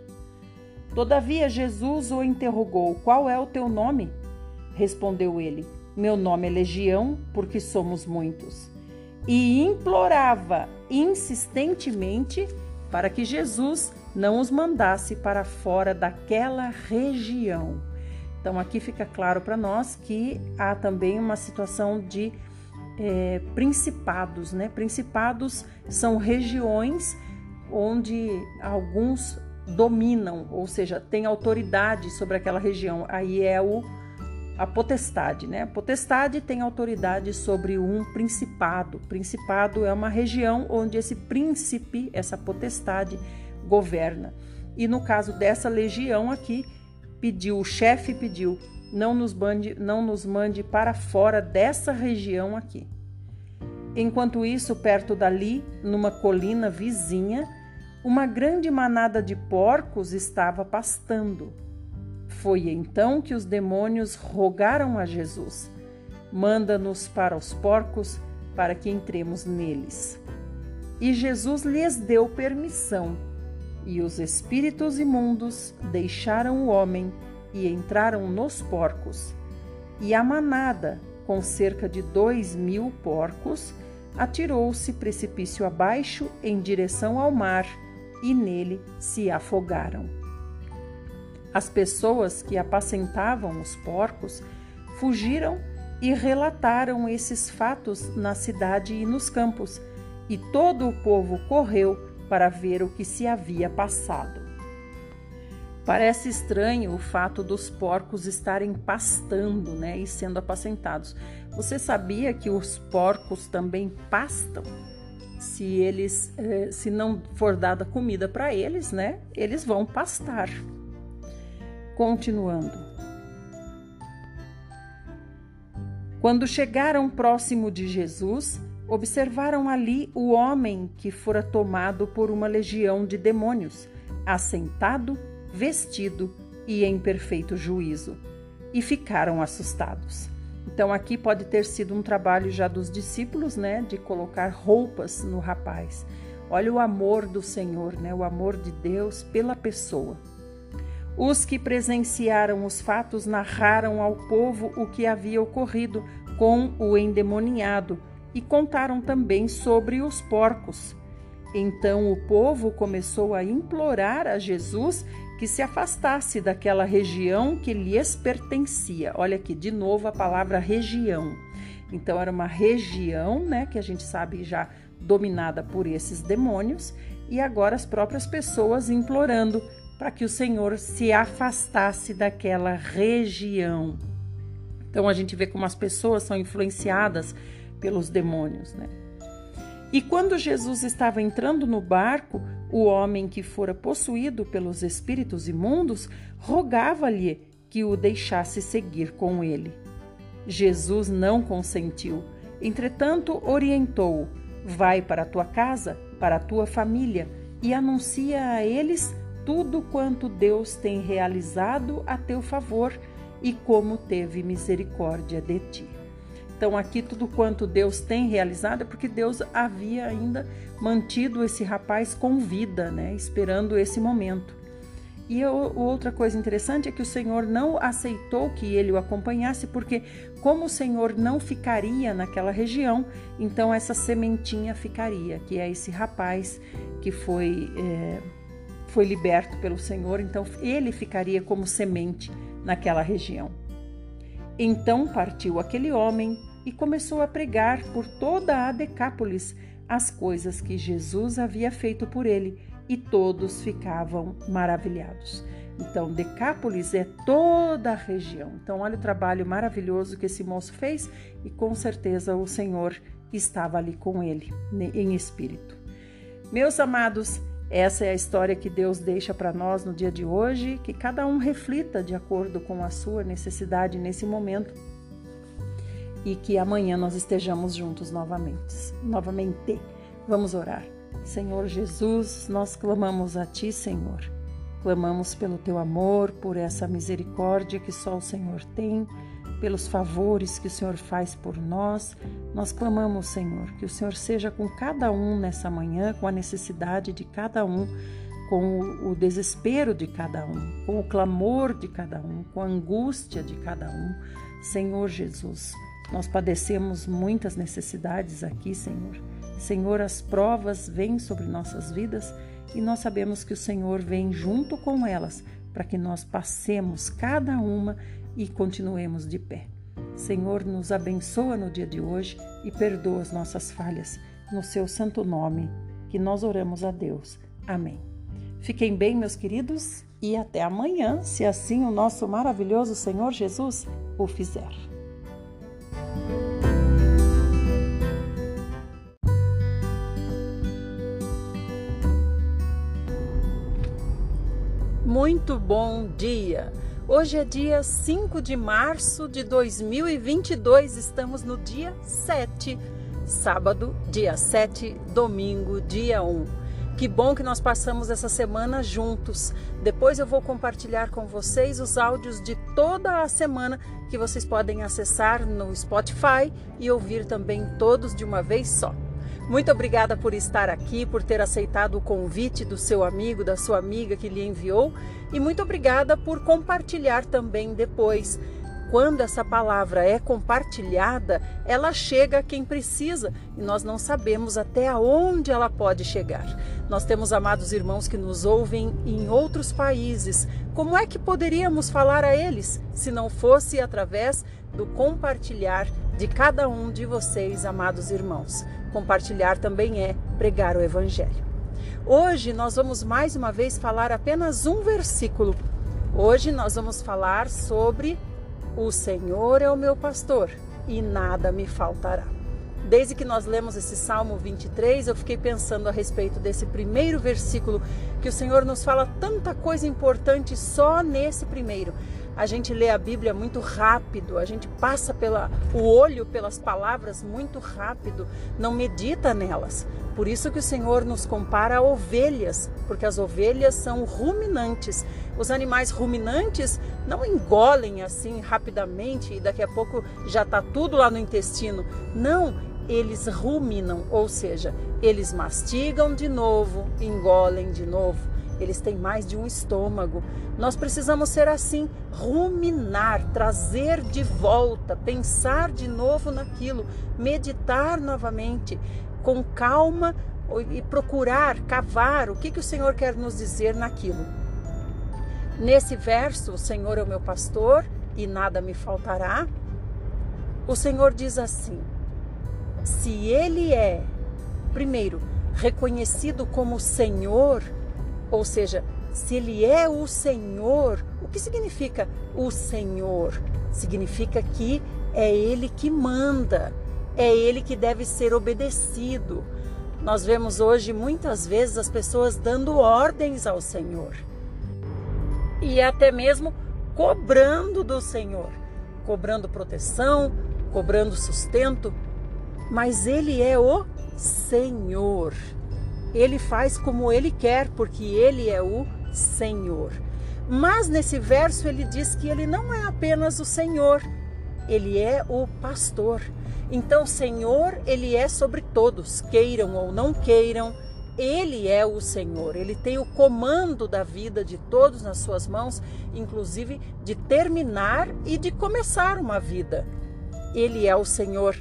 Todavia, Jesus o interrogou: Qual é o teu nome? Respondeu ele: Meu nome é Legião, porque somos muitos. E implorava insistentemente para que Jesus não os mandasse para fora daquela região. Então, aqui fica claro para nós que há também uma situação de é, principados, né? Principados são regiões onde alguns dominam, ou seja, têm autoridade sobre aquela região. Aí é o a potestade, né? A potestade tem autoridade sobre um principado. Principado é uma região onde esse príncipe, essa potestade, governa. E no caso dessa legião aqui, pediu, o chefe pediu, não nos, mande, não nos mande para fora dessa região aqui. Enquanto isso, perto dali, numa colina vizinha, uma grande manada de porcos estava pastando. Foi então que os demônios rogaram a Jesus: Manda-nos para os porcos, para que entremos neles. E Jesus lhes deu permissão e os espíritos imundos deixaram o homem e entraram nos porcos. E a manada, com cerca de dois mil porcos, atirou-se precipício abaixo em direção ao mar e nele se afogaram. As pessoas que apacentavam os porcos fugiram e relataram esses fatos na cidade e nos campos, e todo o povo correu para ver o que se havia passado. Parece estranho o fato dos porcos estarem pastando né, e sendo apacentados. Você sabia que os porcos também pastam? Se eles, eh, se não for dada comida para eles, né, eles vão pastar. Continuando. Quando chegaram próximo de Jesus, observaram ali o homem que fora tomado por uma legião de demônios, assentado, vestido e em perfeito juízo, e ficaram assustados. Então aqui pode ter sido um trabalho já dos discípulos, né, de colocar roupas no rapaz. Olha o amor do Senhor, né, o amor de Deus pela pessoa. Os que presenciaram os fatos narraram ao povo o que havia ocorrido com o endemoniado e contaram também sobre os porcos. Então o povo começou a implorar a Jesus que se afastasse daquela região que lhes pertencia. Olha aqui de novo a palavra região. Então era uma região, né, que a gente sabe já dominada por esses demônios, e agora as próprias pessoas implorando para que o Senhor se afastasse daquela região. Então a gente vê como as pessoas são influenciadas pelos demônios, né? E quando Jesus estava entrando no barco, o homem que fora possuído pelos espíritos imundos rogava-lhe que o deixasse seguir com ele. Jesus não consentiu. Entretanto, orientou-o: Vai para a tua casa, para a tua família, e anuncia a eles tudo quanto Deus tem realizado a teu favor e como teve misericórdia de ti. Então, aqui tudo quanto Deus tem realizado é porque Deus havia ainda mantido esse rapaz com vida, né, esperando esse momento. E outra coisa interessante é que o Senhor não aceitou que ele o acompanhasse, porque, como o Senhor não ficaria naquela região, então essa sementinha ficaria, que é esse rapaz que foi, é, foi liberto pelo Senhor, então ele ficaria como semente naquela região. Então partiu aquele homem e começou a pregar por toda a Decápolis as coisas que Jesus havia feito por ele, e todos ficavam maravilhados. Então, Decápolis é toda a região. Então, olha o trabalho maravilhoso que esse moço fez e com certeza o Senhor estava ali com ele, em espírito. Meus amados, essa é a história que Deus deixa para nós no dia de hoje, que cada um reflita de acordo com a sua necessidade nesse momento e que amanhã nós estejamos juntos novamente. Novamente, vamos orar. Senhor Jesus, nós clamamos a Ti, Senhor. Clamamos pelo Teu amor, por essa misericórdia que só o Senhor tem, pelos favores que o Senhor faz por nós. Nós clamamos, Senhor, que o Senhor seja com cada um nessa manhã, com a necessidade de cada um, com o desespero de cada um, com o clamor de cada um, com a angústia de cada um. Senhor Jesus, nós padecemos muitas necessidades aqui, Senhor. Senhor, as provas vêm sobre nossas vidas e nós sabemos que o Senhor vem junto com elas para que nós passemos cada uma e continuemos de pé. Senhor, nos abençoa no dia de hoje e perdoa as nossas falhas. No seu santo nome, que nós oramos a Deus. Amém. Fiquem bem, meus queridos, e até amanhã, se assim o nosso maravilhoso Senhor Jesus o fizer. Muito bom dia! Hoje é dia 5 de março de 2022, estamos no dia 7, sábado, dia 7, domingo, dia 1. Que bom que nós passamos essa semana juntos. Depois eu vou compartilhar com vocês os áudios de toda a semana que vocês podem acessar no Spotify e ouvir também todos de uma vez só. Muito obrigada por estar aqui, por ter aceitado o convite do seu amigo, da sua amiga que lhe enviou e muito obrigada por compartilhar também depois. Quando essa palavra é compartilhada, ela chega a quem precisa e nós não sabemos até aonde ela pode chegar. Nós temos amados irmãos que nos ouvem em outros países. Como é que poderíamos falar a eles se não fosse através do compartilhar de cada um de vocês, amados irmãos? Compartilhar também é pregar o Evangelho. Hoje nós vamos mais uma vez falar apenas um versículo. Hoje nós vamos falar sobre o Senhor é o meu pastor e nada me faltará. Desde que nós lemos esse Salmo 23, eu fiquei pensando a respeito desse primeiro versículo, que o Senhor nos fala tanta coisa importante só nesse primeiro a gente lê a Bíblia muito rápido, a gente passa pela, o olho pelas palavras muito rápido, não medita nelas. Por isso que o Senhor nos compara a ovelhas, porque as ovelhas são ruminantes. Os animais ruminantes não engolem assim rapidamente e daqui a pouco já está tudo lá no intestino. Não, eles ruminam, ou seja, eles mastigam de novo, engolem de novo eles têm mais de um estômago. Nós precisamos ser assim, ruminar, trazer de volta, pensar de novo naquilo, meditar novamente, com calma e procurar, cavar o que, que o Senhor quer nos dizer naquilo. Nesse verso, o Senhor é o meu pastor e nada me faltará. O Senhor diz assim: se Ele é, primeiro, reconhecido como Senhor, ou seja, se ele é o Senhor, o que significa o Senhor? Significa que é ele que manda, é ele que deve ser obedecido. Nós vemos hoje muitas vezes as pessoas dando ordens ao Senhor e até mesmo cobrando do Senhor, cobrando proteção, cobrando sustento, mas Ele é o Senhor. Ele faz como Ele quer, porque Ele é o Senhor. Mas nesse verso ele diz que Ele não é apenas o Senhor, Ele é o pastor. Então, Senhor, Ele é sobre todos, queiram ou não queiram, ele é o Senhor, ele tem o comando da vida de todos nas suas mãos, inclusive de terminar e de começar uma vida. Ele é o Senhor,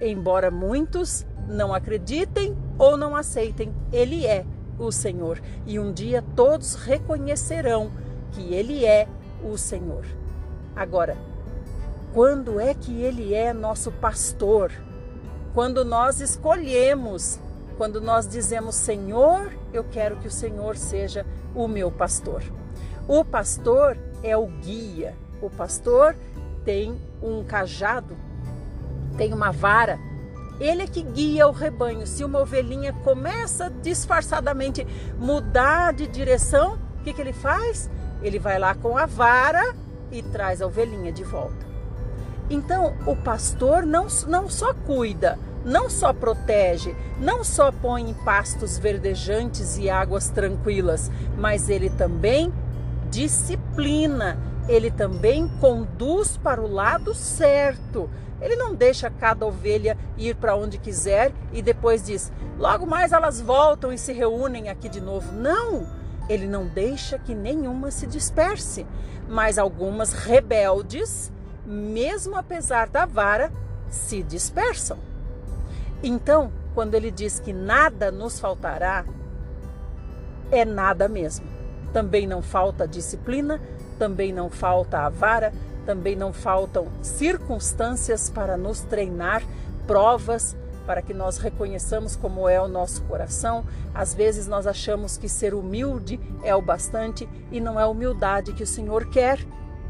embora muitos não acreditem ou não aceitem, ele é o Senhor. E um dia todos reconhecerão que ele é o Senhor. Agora, quando é que ele é nosso pastor? Quando nós escolhemos quando nós dizemos Senhor, eu quero que o Senhor seja o meu pastor. O pastor é o guia. O pastor tem um cajado, tem uma vara. Ele é que guia o rebanho. Se uma ovelhinha começa disfarçadamente mudar de direção, o que, que ele faz? Ele vai lá com a vara e traz a ovelhinha de volta. Então, o pastor não, não só cuida não só protege, não só põe em pastos verdejantes e águas tranquilas, mas ele também disciplina, ele também conduz para o lado certo. Ele não deixa cada ovelha ir para onde quiser e depois diz: logo mais elas voltam e se reúnem aqui de novo. Não! Ele não deixa que nenhuma se disperse, mas algumas rebeldes, mesmo apesar da vara, se dispersam. Então, quando ele diz que nada nos faltará, é nada mesmo. Também não falta disciplina, também não falta a vara, também não faltam circunstâncias para nos treinar, provas para que nós reconheçamos como é o nosso coração. Às vezes nós achamos que ser humilde é o bastante e não é a humildade que o Senhor quer.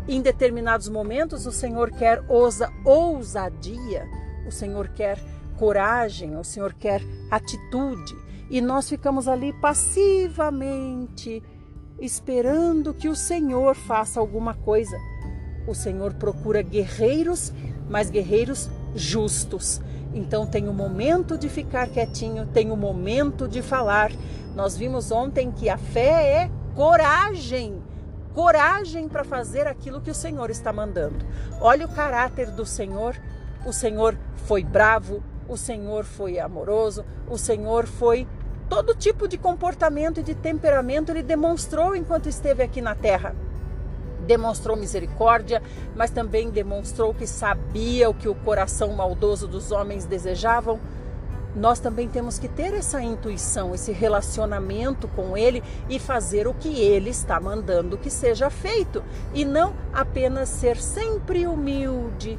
Em determinados momentos o Senhor quer ousa, ousadia, o Senhor quer coragem, o Senhor quer atitude. E nós ficamos ali passivamente esperando que o Senhor faça alguma coisa. O Senhor procura guerreiros, mas guerreiros justos. Então tem o momento de ficar quietinho, tem o momento de falar. Nós vimos ontem que a fé é coragem. Coragem para fazer aquilo que o Senhor está mandando. Olha o caráter do Senhor. O Senhor foi bravo, o Senhor foi amoroso, o Senhor foi todo tipo de comportamento e de temperamento ele demonstrou enquanto esteve aqui na terra. Demonstrou misericórdia, mas também demonstrou que sabia o que o coração maldoso dos homens desejavam. Nós também temos que ter essa intuição, esse relacionamento com Ele e fazer o que Ele está mandando que seja feito, e não apenas ser sempre humilde,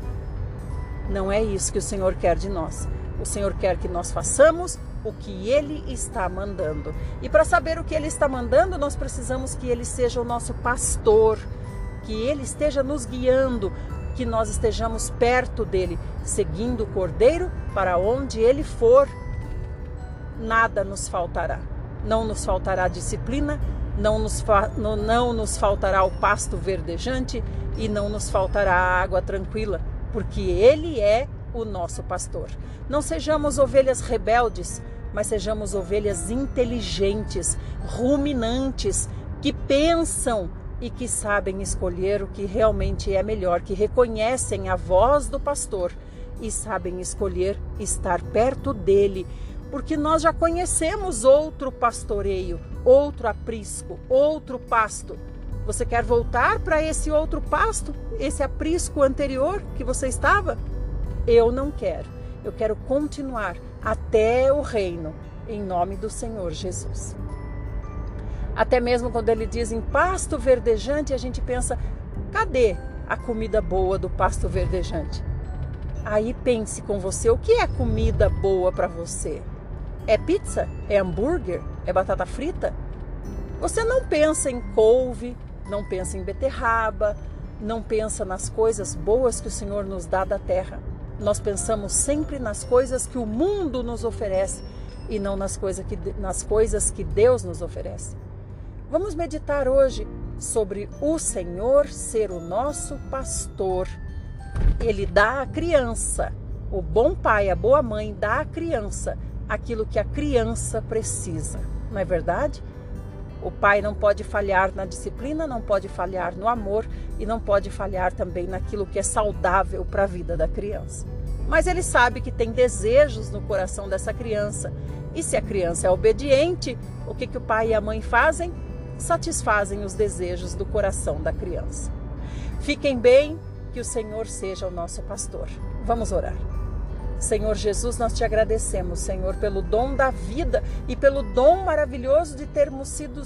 não é isso que o Senhor quer de nós. O Senhor quer que nós façamos o que Ele está mandando. E para saber o que Ele está mandando, nós precisamos que Ele seja o nosso pastor, que Ele esteja nos guiando, que nós estejamos perto dele, seguindo o Cordeiro para onde Ele for. Nada nos faltará. Não nos faltará disciplina, não nos, não nos faltará o pasto verdejante e não nos faltará a água tranquila porque Ele é o nosso pastor. Não sejamos ovelhas rebeldes, mas sejamos ovelhas inteligentes, ruminantes, que pensam e que sabem escolher o que realmente é melhor, que reconhecem a voz do pastor e sabem escolher estar perto dele, porque nós já conhecemos outro pastoreio, outro aprisco, outro pasto você quer voltar para esse outro pasto, esse aprisco anterior que você estava? Eu não quero. Eu quero continuar até o reino, em nome do Senhor Jesus. Até mesmo quando ele diz em pasto verdejante, a gente pensa: cadê a comida boa do pasto verdejante? Aí pense com você: o que é comida boa para você? É pizza? É hambúrguer? É batata frita? Você não pensa em couve, não pensa em beterraba, não pensa nas coisas boas que o Senhor nos dá da terra. Nós pensamos sempre nas coisas que o mundo nos oferece e não nas, coisas que, nas coisas que Deus nos oferece. Vamos meditar hoje sobre o Senhor ser o nosso pastor. Ele dá à criança, o bom pai, a boa mãe dá à criança aquilo que a criança precisa. Não é verdade? O pai não pode falhar na disciplina, não pode falhar no amor e não pode falhar também naquilo que é saudável para a vida da criança. Mas ele sabe que tem desejos no coração dessa criança. E se a criança é obediente, o que, que o pai e a mãe fazem? Satisfazem os desejos do coração da criança. Fiquem bem, que o Senhor seja o nosso pastor. Vamos orar. Senhor Jesus, nós te agradecemos, Senhor, pelo dom da vida e pelo dom maravilhoso de termos sido,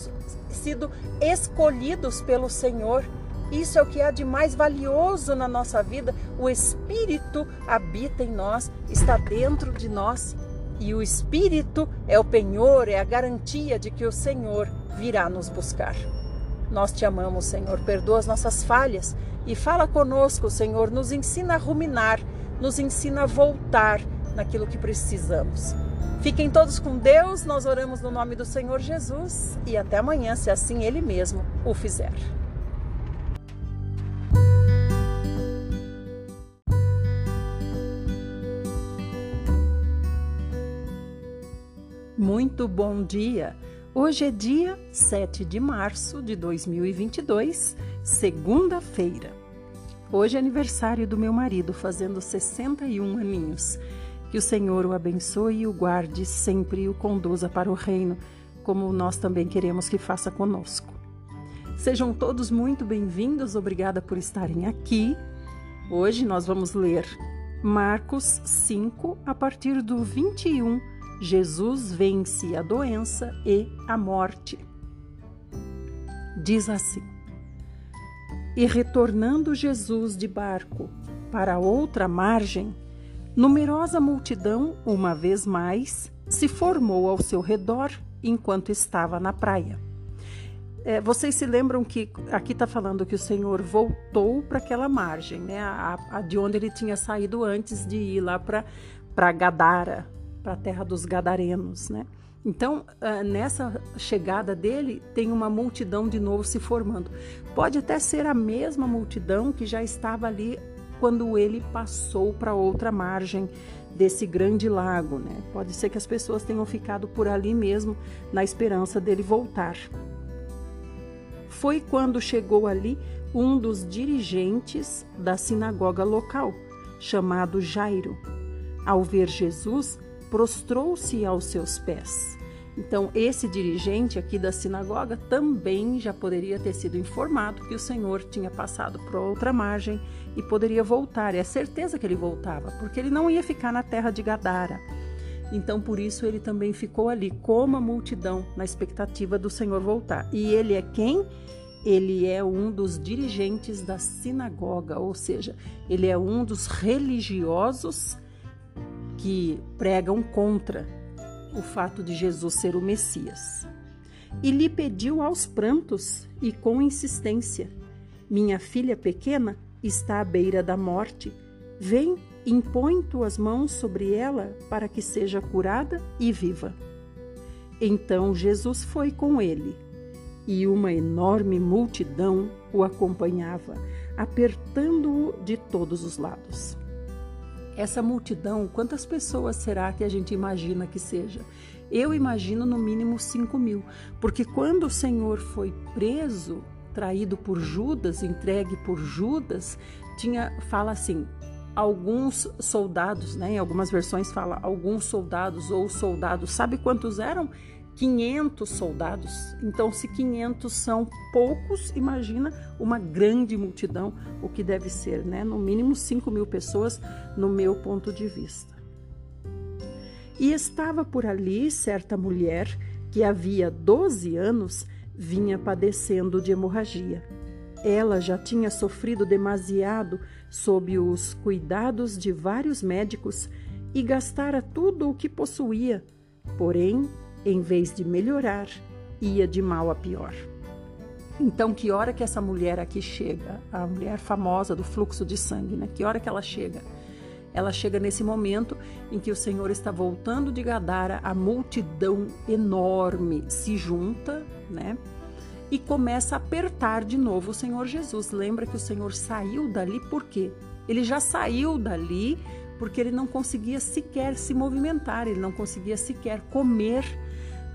sido escolhidos pelo Senhor. Isso é o que há de mais valioso na nossa vida. O Espírito habita em nós, está dentro de nós. E o Espírito é o penhor, é a garantia de que o Senhor virá nos buscar. Nós te amamos, Senhor. Perdoa as nossas falhas e fala conosco, Senhor. Nos ensina a ruminar nos ensina a voltar naquilo que precisamos. Fiquem todos com Deus, nós oramos no nome do Senhor Jesus e até amanhã, se assim Ele mesmo o fizer. Muito bom dia! Hoje é dia 7 de março de 2022, segunda-feira. Hoje é aniversário do meu marido, fazendo 61 aninhos. Que o Senhor o abençoe e o guarde sempre e o conduza para o reino, como nós também queremos que faça conosco. Sejam todos muito bem-vindos, obrigada por estarem aqui. Hoje nós vamos ler Marcos 5, a partir do 21. Jesus vence a doença e a morte. Diz assim: e retornando Jesus de barco para outra margem, numerosa multidão, uma vez mais, se formou ao seu redor enquanto estava na praia. É, vocês se lembram que aqui está falando que o Senhor voltou para aquela margem, né? A, a, de onde ele tinha saído antes de ir lá para Gadara, para a terra dos Gadarenos, né? Então, ah, nessa chegada dele, tem uma multidão de novo se formando. Pode até ser a mesma multidão que já estava ali quando ele passou para outra margem desse grande lago, né? Pode ser que as pessoas tenham ficado por ali mesmo na esperança dele voltar. Foi quando chegou ali um dos dirigentes da sinagoga local, chamado Jairo. Ao ver Jesus, prostrou-se aos seus pés. Então, esse dirigente aqui da sinagoga também já poderia ter sido informado que o Senhor tinha passado para outra margem e poderia voltar. É certeza que ele voltava, porque ele não ia ficar na terra de Gadara. Então, por isso, ele também ficou ali, como a multidão, na expectativa do Senhor voltar. E ele é quem? Ele é um dos dirigentes da sinagoga, ou seja, ele é um dos religiosos que pregam contra o fato de Jesus ser o Messias. E lhe pediu aos prantos e com insistência: Minha filha pequena está à beira da morte. Vem, impõe tuas mãos sobre ela para que seja curada e viva. Então Jesus foi com ele, e uma enorme multidão o acompanhava, apertando-o de todos os lados. Essa multidão, quantas pessoas será que a gente imagina que seja? Eu imagino no mínimo 5 mil, porque quando o Senhor foi preso, traído por Judas, entregue por Judas, tinha fala assim, alguns soldados, né? Em algumas versões fala alguns soldados ou soldados. Sabe quantos eram? 500 soldados. Então, se 500 são poucos, imagina uma grande multidão, o que deve ser, né? No mínimo 5 mil pessoas, no meu ponto de vista. E estava por ali certa mulher que havia 12 anos vinha padecendo de hemorragia. Ela já tinha sofrido demasiado sob os cuidados de vários médicos e gastara tudo o que possuía, porém em vez de melhorar, ia de mal a pior. Então, que hora que essa mulher aqui chega, a mulher famosa do fluxo de sangue, né? Que hora que ela chega? ela chega nesse momento em que o Senhor está voltando de Gadara, a multidão enorme se junta, né? E começa a apertar de novo o Senhor Jesus. Lembra que o Senhor saiu dali por quê? Ele já saiu dali porque ele não conseguia sequer se movimentar, ele não conseguia sequer comer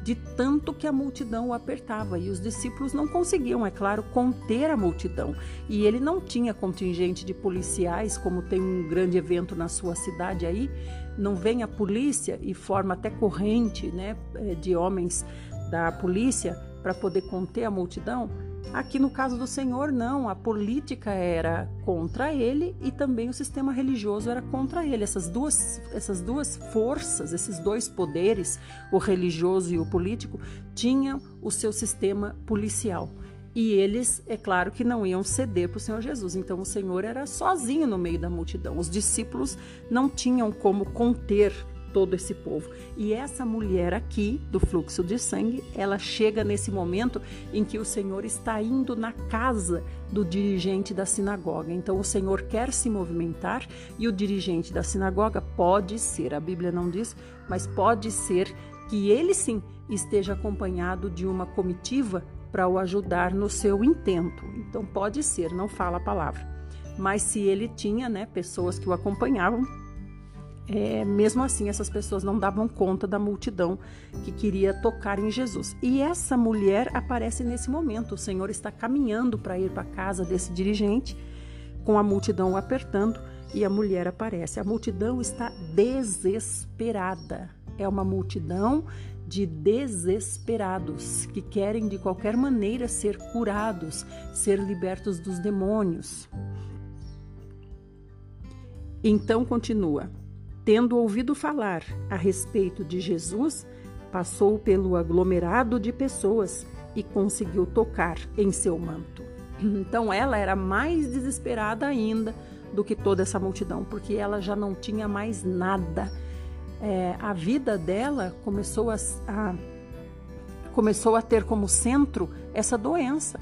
de tanto que a multidão o apertava e os discípulos não conseguiam, é claro, conter a multidão. E ele não tinha contingente de policiais, como tem um grande evento na sua cidade aí, não vem a polícia e forma até corrente, né, eh, de homens da polícia para poder conter a multidão. Aqui no caso do Senhor, não, a política era contra ele e também o sistema religioso era contra ele. Essas duas, essas duas forças, esses dois poderes, o religioso e o político, tinham o seu sistema policial. E eles, é claro que não iam ceder para o Senhor Jesus. Então o Senhor era sozinho no meio da multidão. Os discípulos não tinham como conter todo esse povo. E essa mulher aqui, do fluxo de sangue, ela chega nesse momento em que o Senhor está indo na casa do dirigente da sinagoga. Então o Senhor quer se movimentar e o dirigente da sinagoga pode ser, a Bíblia não diz, mas pode ser que ele sim esteja acompanhado de uma comitiva para o ajudar no seu intento. Então pode ser, não fala a palavra. Mas se ele tinha, né, pessoas que o acompanhavam, é, mesmo assim, essas pessoas não davam conta da multidão que queria tocar em Jesus. E essa mulher aparece nesse momento. O Senhor está caminhando para ir para a casa desse dirigente, com a multidão apertando, e a mulher aparece. A multidão está desesperada. É uma multidão de desesperados que querem de qualquer maneira ser curados, ser libertos dos demônios. Então continua. Tendo ouvido falar a respeito de Jesus, passou pelo aglomerado de pessoas e conseguiu tocar em seu manto. Então ela era mais desesperada ainda do que toda essa multidão, porque ela já não tinha mais nada. É, a vida dela começou a, a, começou a ter como centro essa doença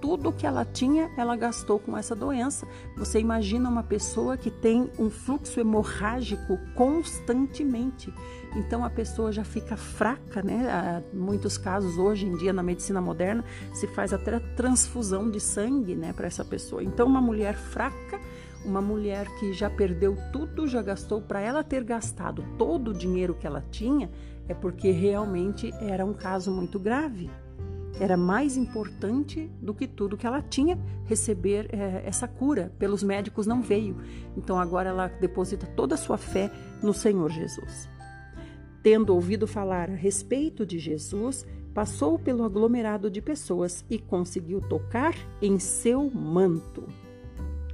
tudo que ela tinha, ela gastou com essa doença. Você imagina uma pessoa que tem um fluxo hemorrágico constantemente. Então a pessoa já fica fraca, né? Em muitos casos hoje em dia na medicina moderna se faz até transfusão de sangue, né, para essa pessoa. Então uma mulher fraca, uma mulher que já perdeu tudo, já gastou para ela ter gastado todo o dinheiro que ela tinha, é porque realmente era um caso muito grave era mais importante do que tudo que ela tinha receber é, essa cura. Pelos médicos não veio. Então agora ela deposita toda a sua fé no Senhor Jesus. Tendo ouvido falar a respeito de Jesus, passou pelo aglomerado de pessoas e conseguiu tocar em seu manto.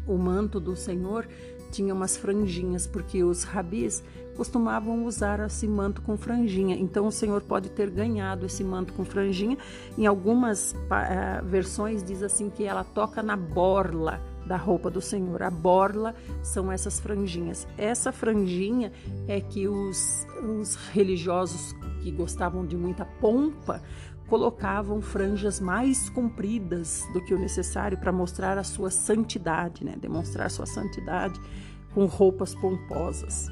O manto do Senhor tinha umas franjinhas, porque os rabis costumavam usar esse manto com franjinha. Então o Senhor pode ter ganhado esse manto com franjinha. Em algumas uh, versões diz assim que ela toca na borla da roupa do Senhor. A borla são essas franjinhas. Essa franjinha é que os, os religiosos que gostavam de muita pompa colocavam franjas mais compridas do que o necessário para mostrar a sua santidade, né? demonstrar sua santidade com roupas pomposas.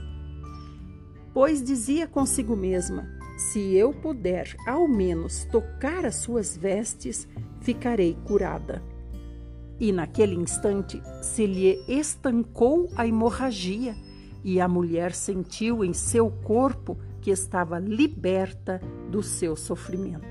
Pois dizia consigo mesma: Se eu puder ao menos tocar as suas vestes, ficarei curada. E naquele instante se lhe estancou a hemorragia, e a mulher sentiu em seu corpo que estava liberta do seu sofrimento.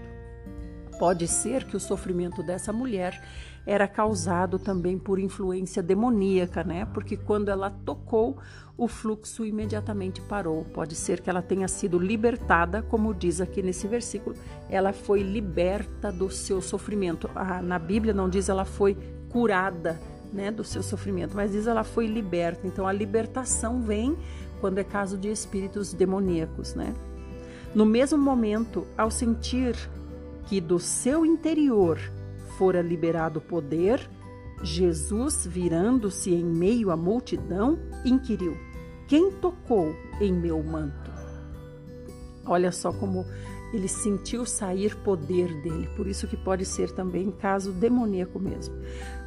Pode ser que o sofrimento dessa mulher era causado também por influência demoníaca, né? Porque quando ela tocou, o fluxo imediatamente parou. Pode ser que ela tenha sido libertada, como diz aqui nesse versículo, ela foi liberta do seu sofrimento. Ah, na Bíblia não diz ela foi curada, né, do seu sofrimento, mas diz ela foi liberta. Então a libertação vem quando é caso de espíritos demoníacos, né? No mesmo momento, ao sentir que do seu interior fora liberado poder, Jesus, virando-se em meio à multidão, inquiriu: Quem tocou em meu manto? Olha só como ele sentiu sair poder dele, por isso que pode ser também caso demoníaco mesmo.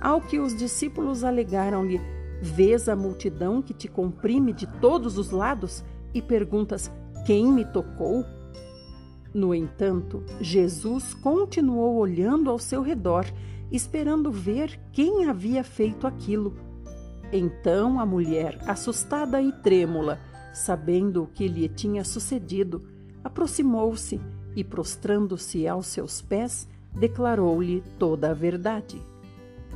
Ao que os discípulos alegaram-lhe: Vês a multidão que te comprime de todos os lados e perguntas: quem me tocou? No entanto, Jesus continuou olhando ao seu redor, esperando ver quem havia feito aquilo. Então a mulher, assustada e trêmula, sabendo o que lhe tinha sucedido, aproximou-se e, prostrando-se aos seus pés, declarou-lhe toda a verdade.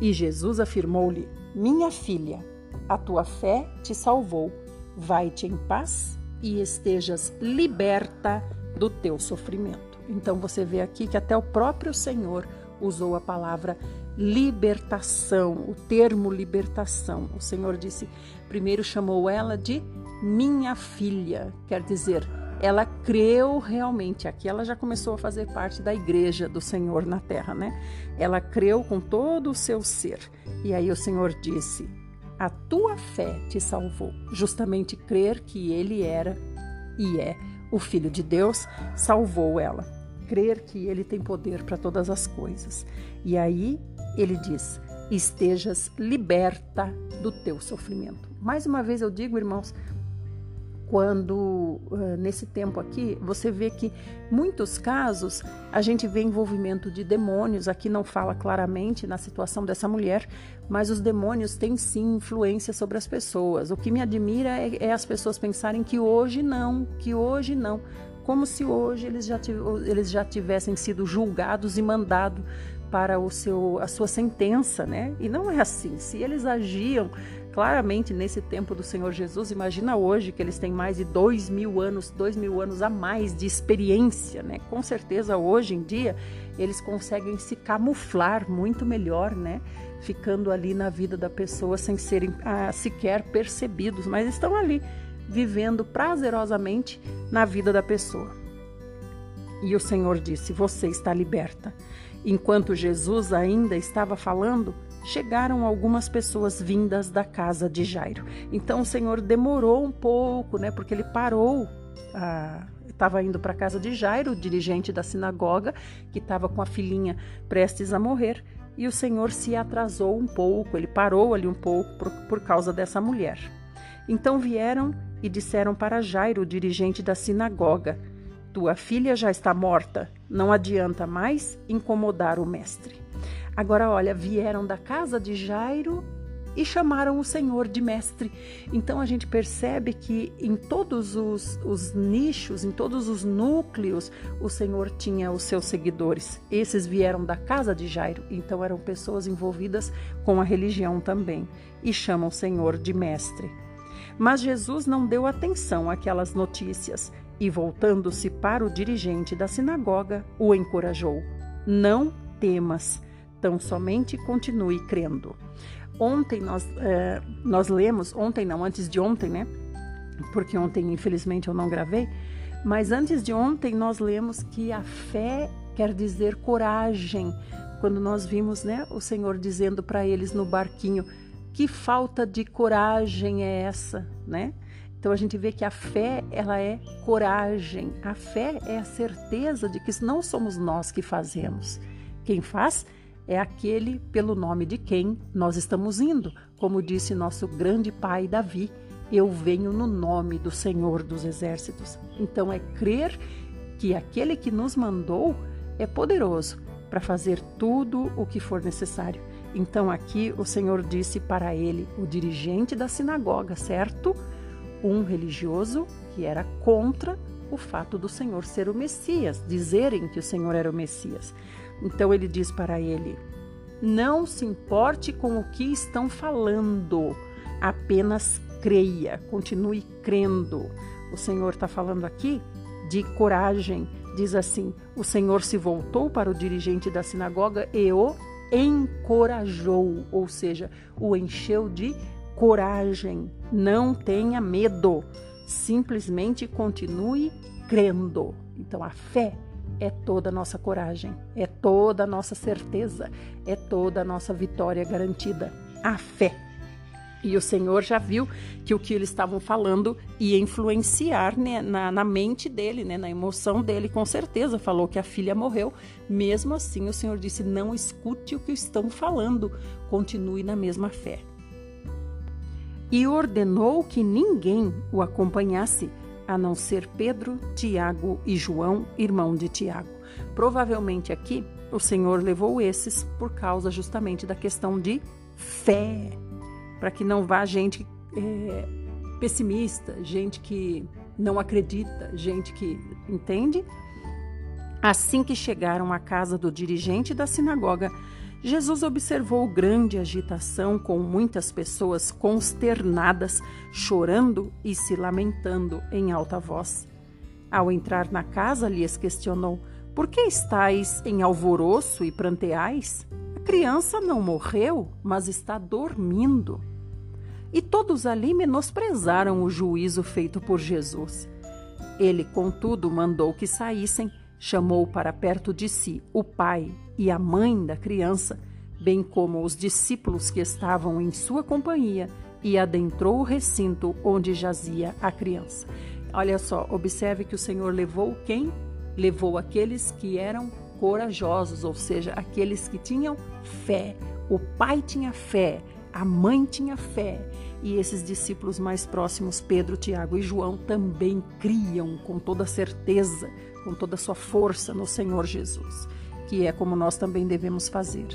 E Jesus afirmou-lhe: Minha filha, a tua fé te salvou. Vai-te em paz e estejas liberta do teu sofrimento. Então você vê aqui que até o próprio Senhor usou a palavra libertação, o termo libertação. O Senhor disse, primeiro chamou ela de minha filha, quer dizer, ela creu realmente. Aqui ela já começou a fazer parte da igreja do Senhor na terra, né? Ela creu com todo o seu ser. E aí o Senhor disse: A tua fé te salvou. Justamente crer que ele era e é o Filho de Deus salvou ela. Crer que ele tem poder para todas as coisas. E aí ele diz: Estejas liberta do teu sofrimento. Mais uma vez eu digo, irmãos, quando nesse tempo aqui você vê que muitos casos a gente vê envolvimento de demônios aqui não fala claramente na situação dessa mulher mas os demônios têm sim influência sobre as pessoas o que me admira é, é as pessoas pensarem que hoje não que hoje não como se hoje eles já, eles já tivessem sido julgados e mandado para o seu, a sua sentença, né? E não é assim. Se eles agiam claramente nesse tempo do Senhor Jesus, imagina hoje que eles têm mais de dois mil anos, dois mil anos a mais de experiência, né? Com certeza hoje em dia eles conseguem se camuflar muito melhor, né? Ficando ali na vida da pessoa sem serem ah, sequer percebidos, mas estão ali vivendo prazerosamente na vida da pessoa. E o Senhor disse: Você está liberta. Enquanto Jesus ainda estava falando, chegaram algumas pessoas vindas da casa de Jairo. Então o Senhor demorou um pouco, né? Porque ele parou. Estava indo para a casa de Jairo, o dirigente da sinagoga, que estava com a filhinha prestes a morrer. E o Senhor se atrasou um pouco, ele parou ali um pouco por, por causa dessa mulher. Então vieram e disseram para Jairo, o dirigente da sinagoga: tua filha já está morta, não adianta mais incomodar o mestre. Agora, olha, vieram da casa de Jairo e chamaram o Senhor de mestre. Então a gente percebe que em todos os, os, nichos, em todos os núcleos, o Senhor tinha os seus seguidores. Esses vieram da casa de Jairo, então eram pessoas envolvidas com a religião também e chamam o Senhor de mestre. Mas Jesus não deu atenção àquelas notícias e, voltando-se para o dirigente da sinagoga, o encorajou: Não temas, tão somente continue crendo. Ontem nós, é, nós lemos, ontem não, antes de ontem, né? Porque ontem, infelizmente, eu não gravei, mas antes de ontem nós lemos que a fé quer dizer coragem. Quando nós vimos, né, o Senhor dizendo para eles no barquinho: que falta de coragem é essa, né? Então a gente vê que a fé, ela é coragem. A fé é a certeza de que não somos nós que fazemos. Quem faz é aquele pelo nome de quem nós estamos indo. Como disse nosso grande pai Davi, eu venho no nome do Senhor dos Exércitos. Então é crer que aquele que nos mandou é poderoso para fazer tudo o que for necessário. Então aqui o Senhor disse para ele, o dirigente da sinagoga, certo? um religioso que era contra o fato do Senhor ser o Messias, dizerem que o Senhor era o Messias. Então ele diz para ele: Não se importe com o que estão falando, apenas creia, continue crendo. O Senhor está falando aqui de coragem. Diz assim: O Senhor se voltou para o dirigente da sinagoga e o encorajou, ou seja, o encheu de coragem, não tenha medo, simplesmente continue crendo. Então a fé é toda a nossa coragem, é toda a nossa certeza, é toda a nossa vitória garantida. A fé. E o Senhor já viu que o que eles estavam falando ia influenciar né, na, na, mente dele, né, na emoção dele, com certeza. Falou que a filha morreu. Mesmo assim, o Senhor disse: não escute o que estão falando, continue na mesma fé. e ordenou que ninguém o acompanhasse, a não ser Pedro, Tiago e João, irmão de Tiago. Provavelmente aqui o Senhor levou esses por causa justamente da questão de fé, para que não vá gente é, pessimista, gente que não acredita, gente que entende. Assim que chegaram à casa do dirigente da sinagoga, Jesus observou grande agitação com muitas pessoas consternadas, chorando e se lamentando em alta voz. Ao entrar na casa, lhes questionou: Por que estáis em alvoroço e pranteais? A criança não morreu, mas está dormindo. E todos ali menosprezaram o juízo feito por Jesus. Ele, contudo, mandou que saíssem, chamou para perto de si o pai e a mãe da criança, bem como os discípulos que estavam em sua companhia, e adentrou o recinto onde jazia a criança. Olha só, observe que o Senhor levou quem? Levou aqueles que eram corajosos, ou seja, aqueles que tinham fé. O pai tinha fé, a mãe tinha fé e esses discípulos mais próximos, Pedro, Tiago e João, também criam com toda certeza, com toda sua força no Senhor Jesus, que é como nós também devemos fazer.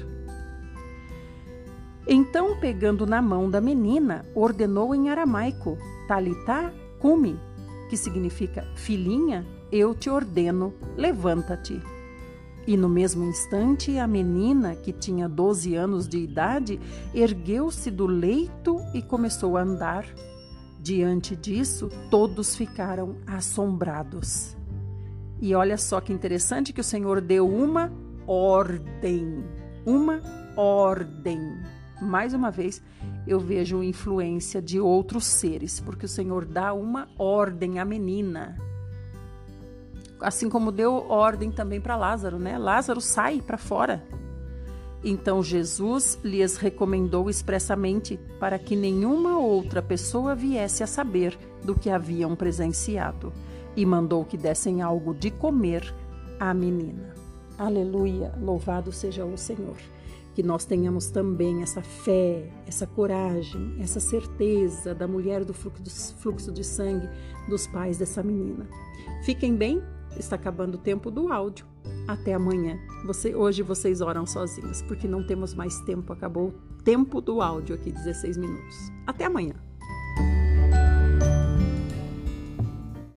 Então, pegando na mão da menina, ordenou em aramaico, Talitá cumi, que significa filhinha, eu te ordeno, levanta-te. E no mesmo instante, a menina, que tinha 12 anos de idade, ergueu-se do leito e começou a andar. Diante disso, todos ficaram assombrados. E olha só que interessante que o Senhor deu uma ordem. Uma ordem. Mais uma vez, eu vejo influência de outros seres, porque o Senhor dá uma ordem à menina assim como deu ordem também para Lázaro, né? Lázaro sai para fora. Então Jesus lhes recomendou expressamente para que nenhuma outra pessoa viesse a saber do que haviam presenciado e mandou que dessem algo de comer à menina. Aleluia, louvado seja o Senhor. Que nós tenhamos também essa fé, essa coragem, essa certeza da mulher do fluxo de sangue dos pais dessa menina. Fiquem bem Está acabando o tempo do áudio. Até amanhã. Você, hoje vocês oram sozinhos, porque não temos mais tempo. Acabou o tempo do áudio aqui, 16 minutos. Até amanhã.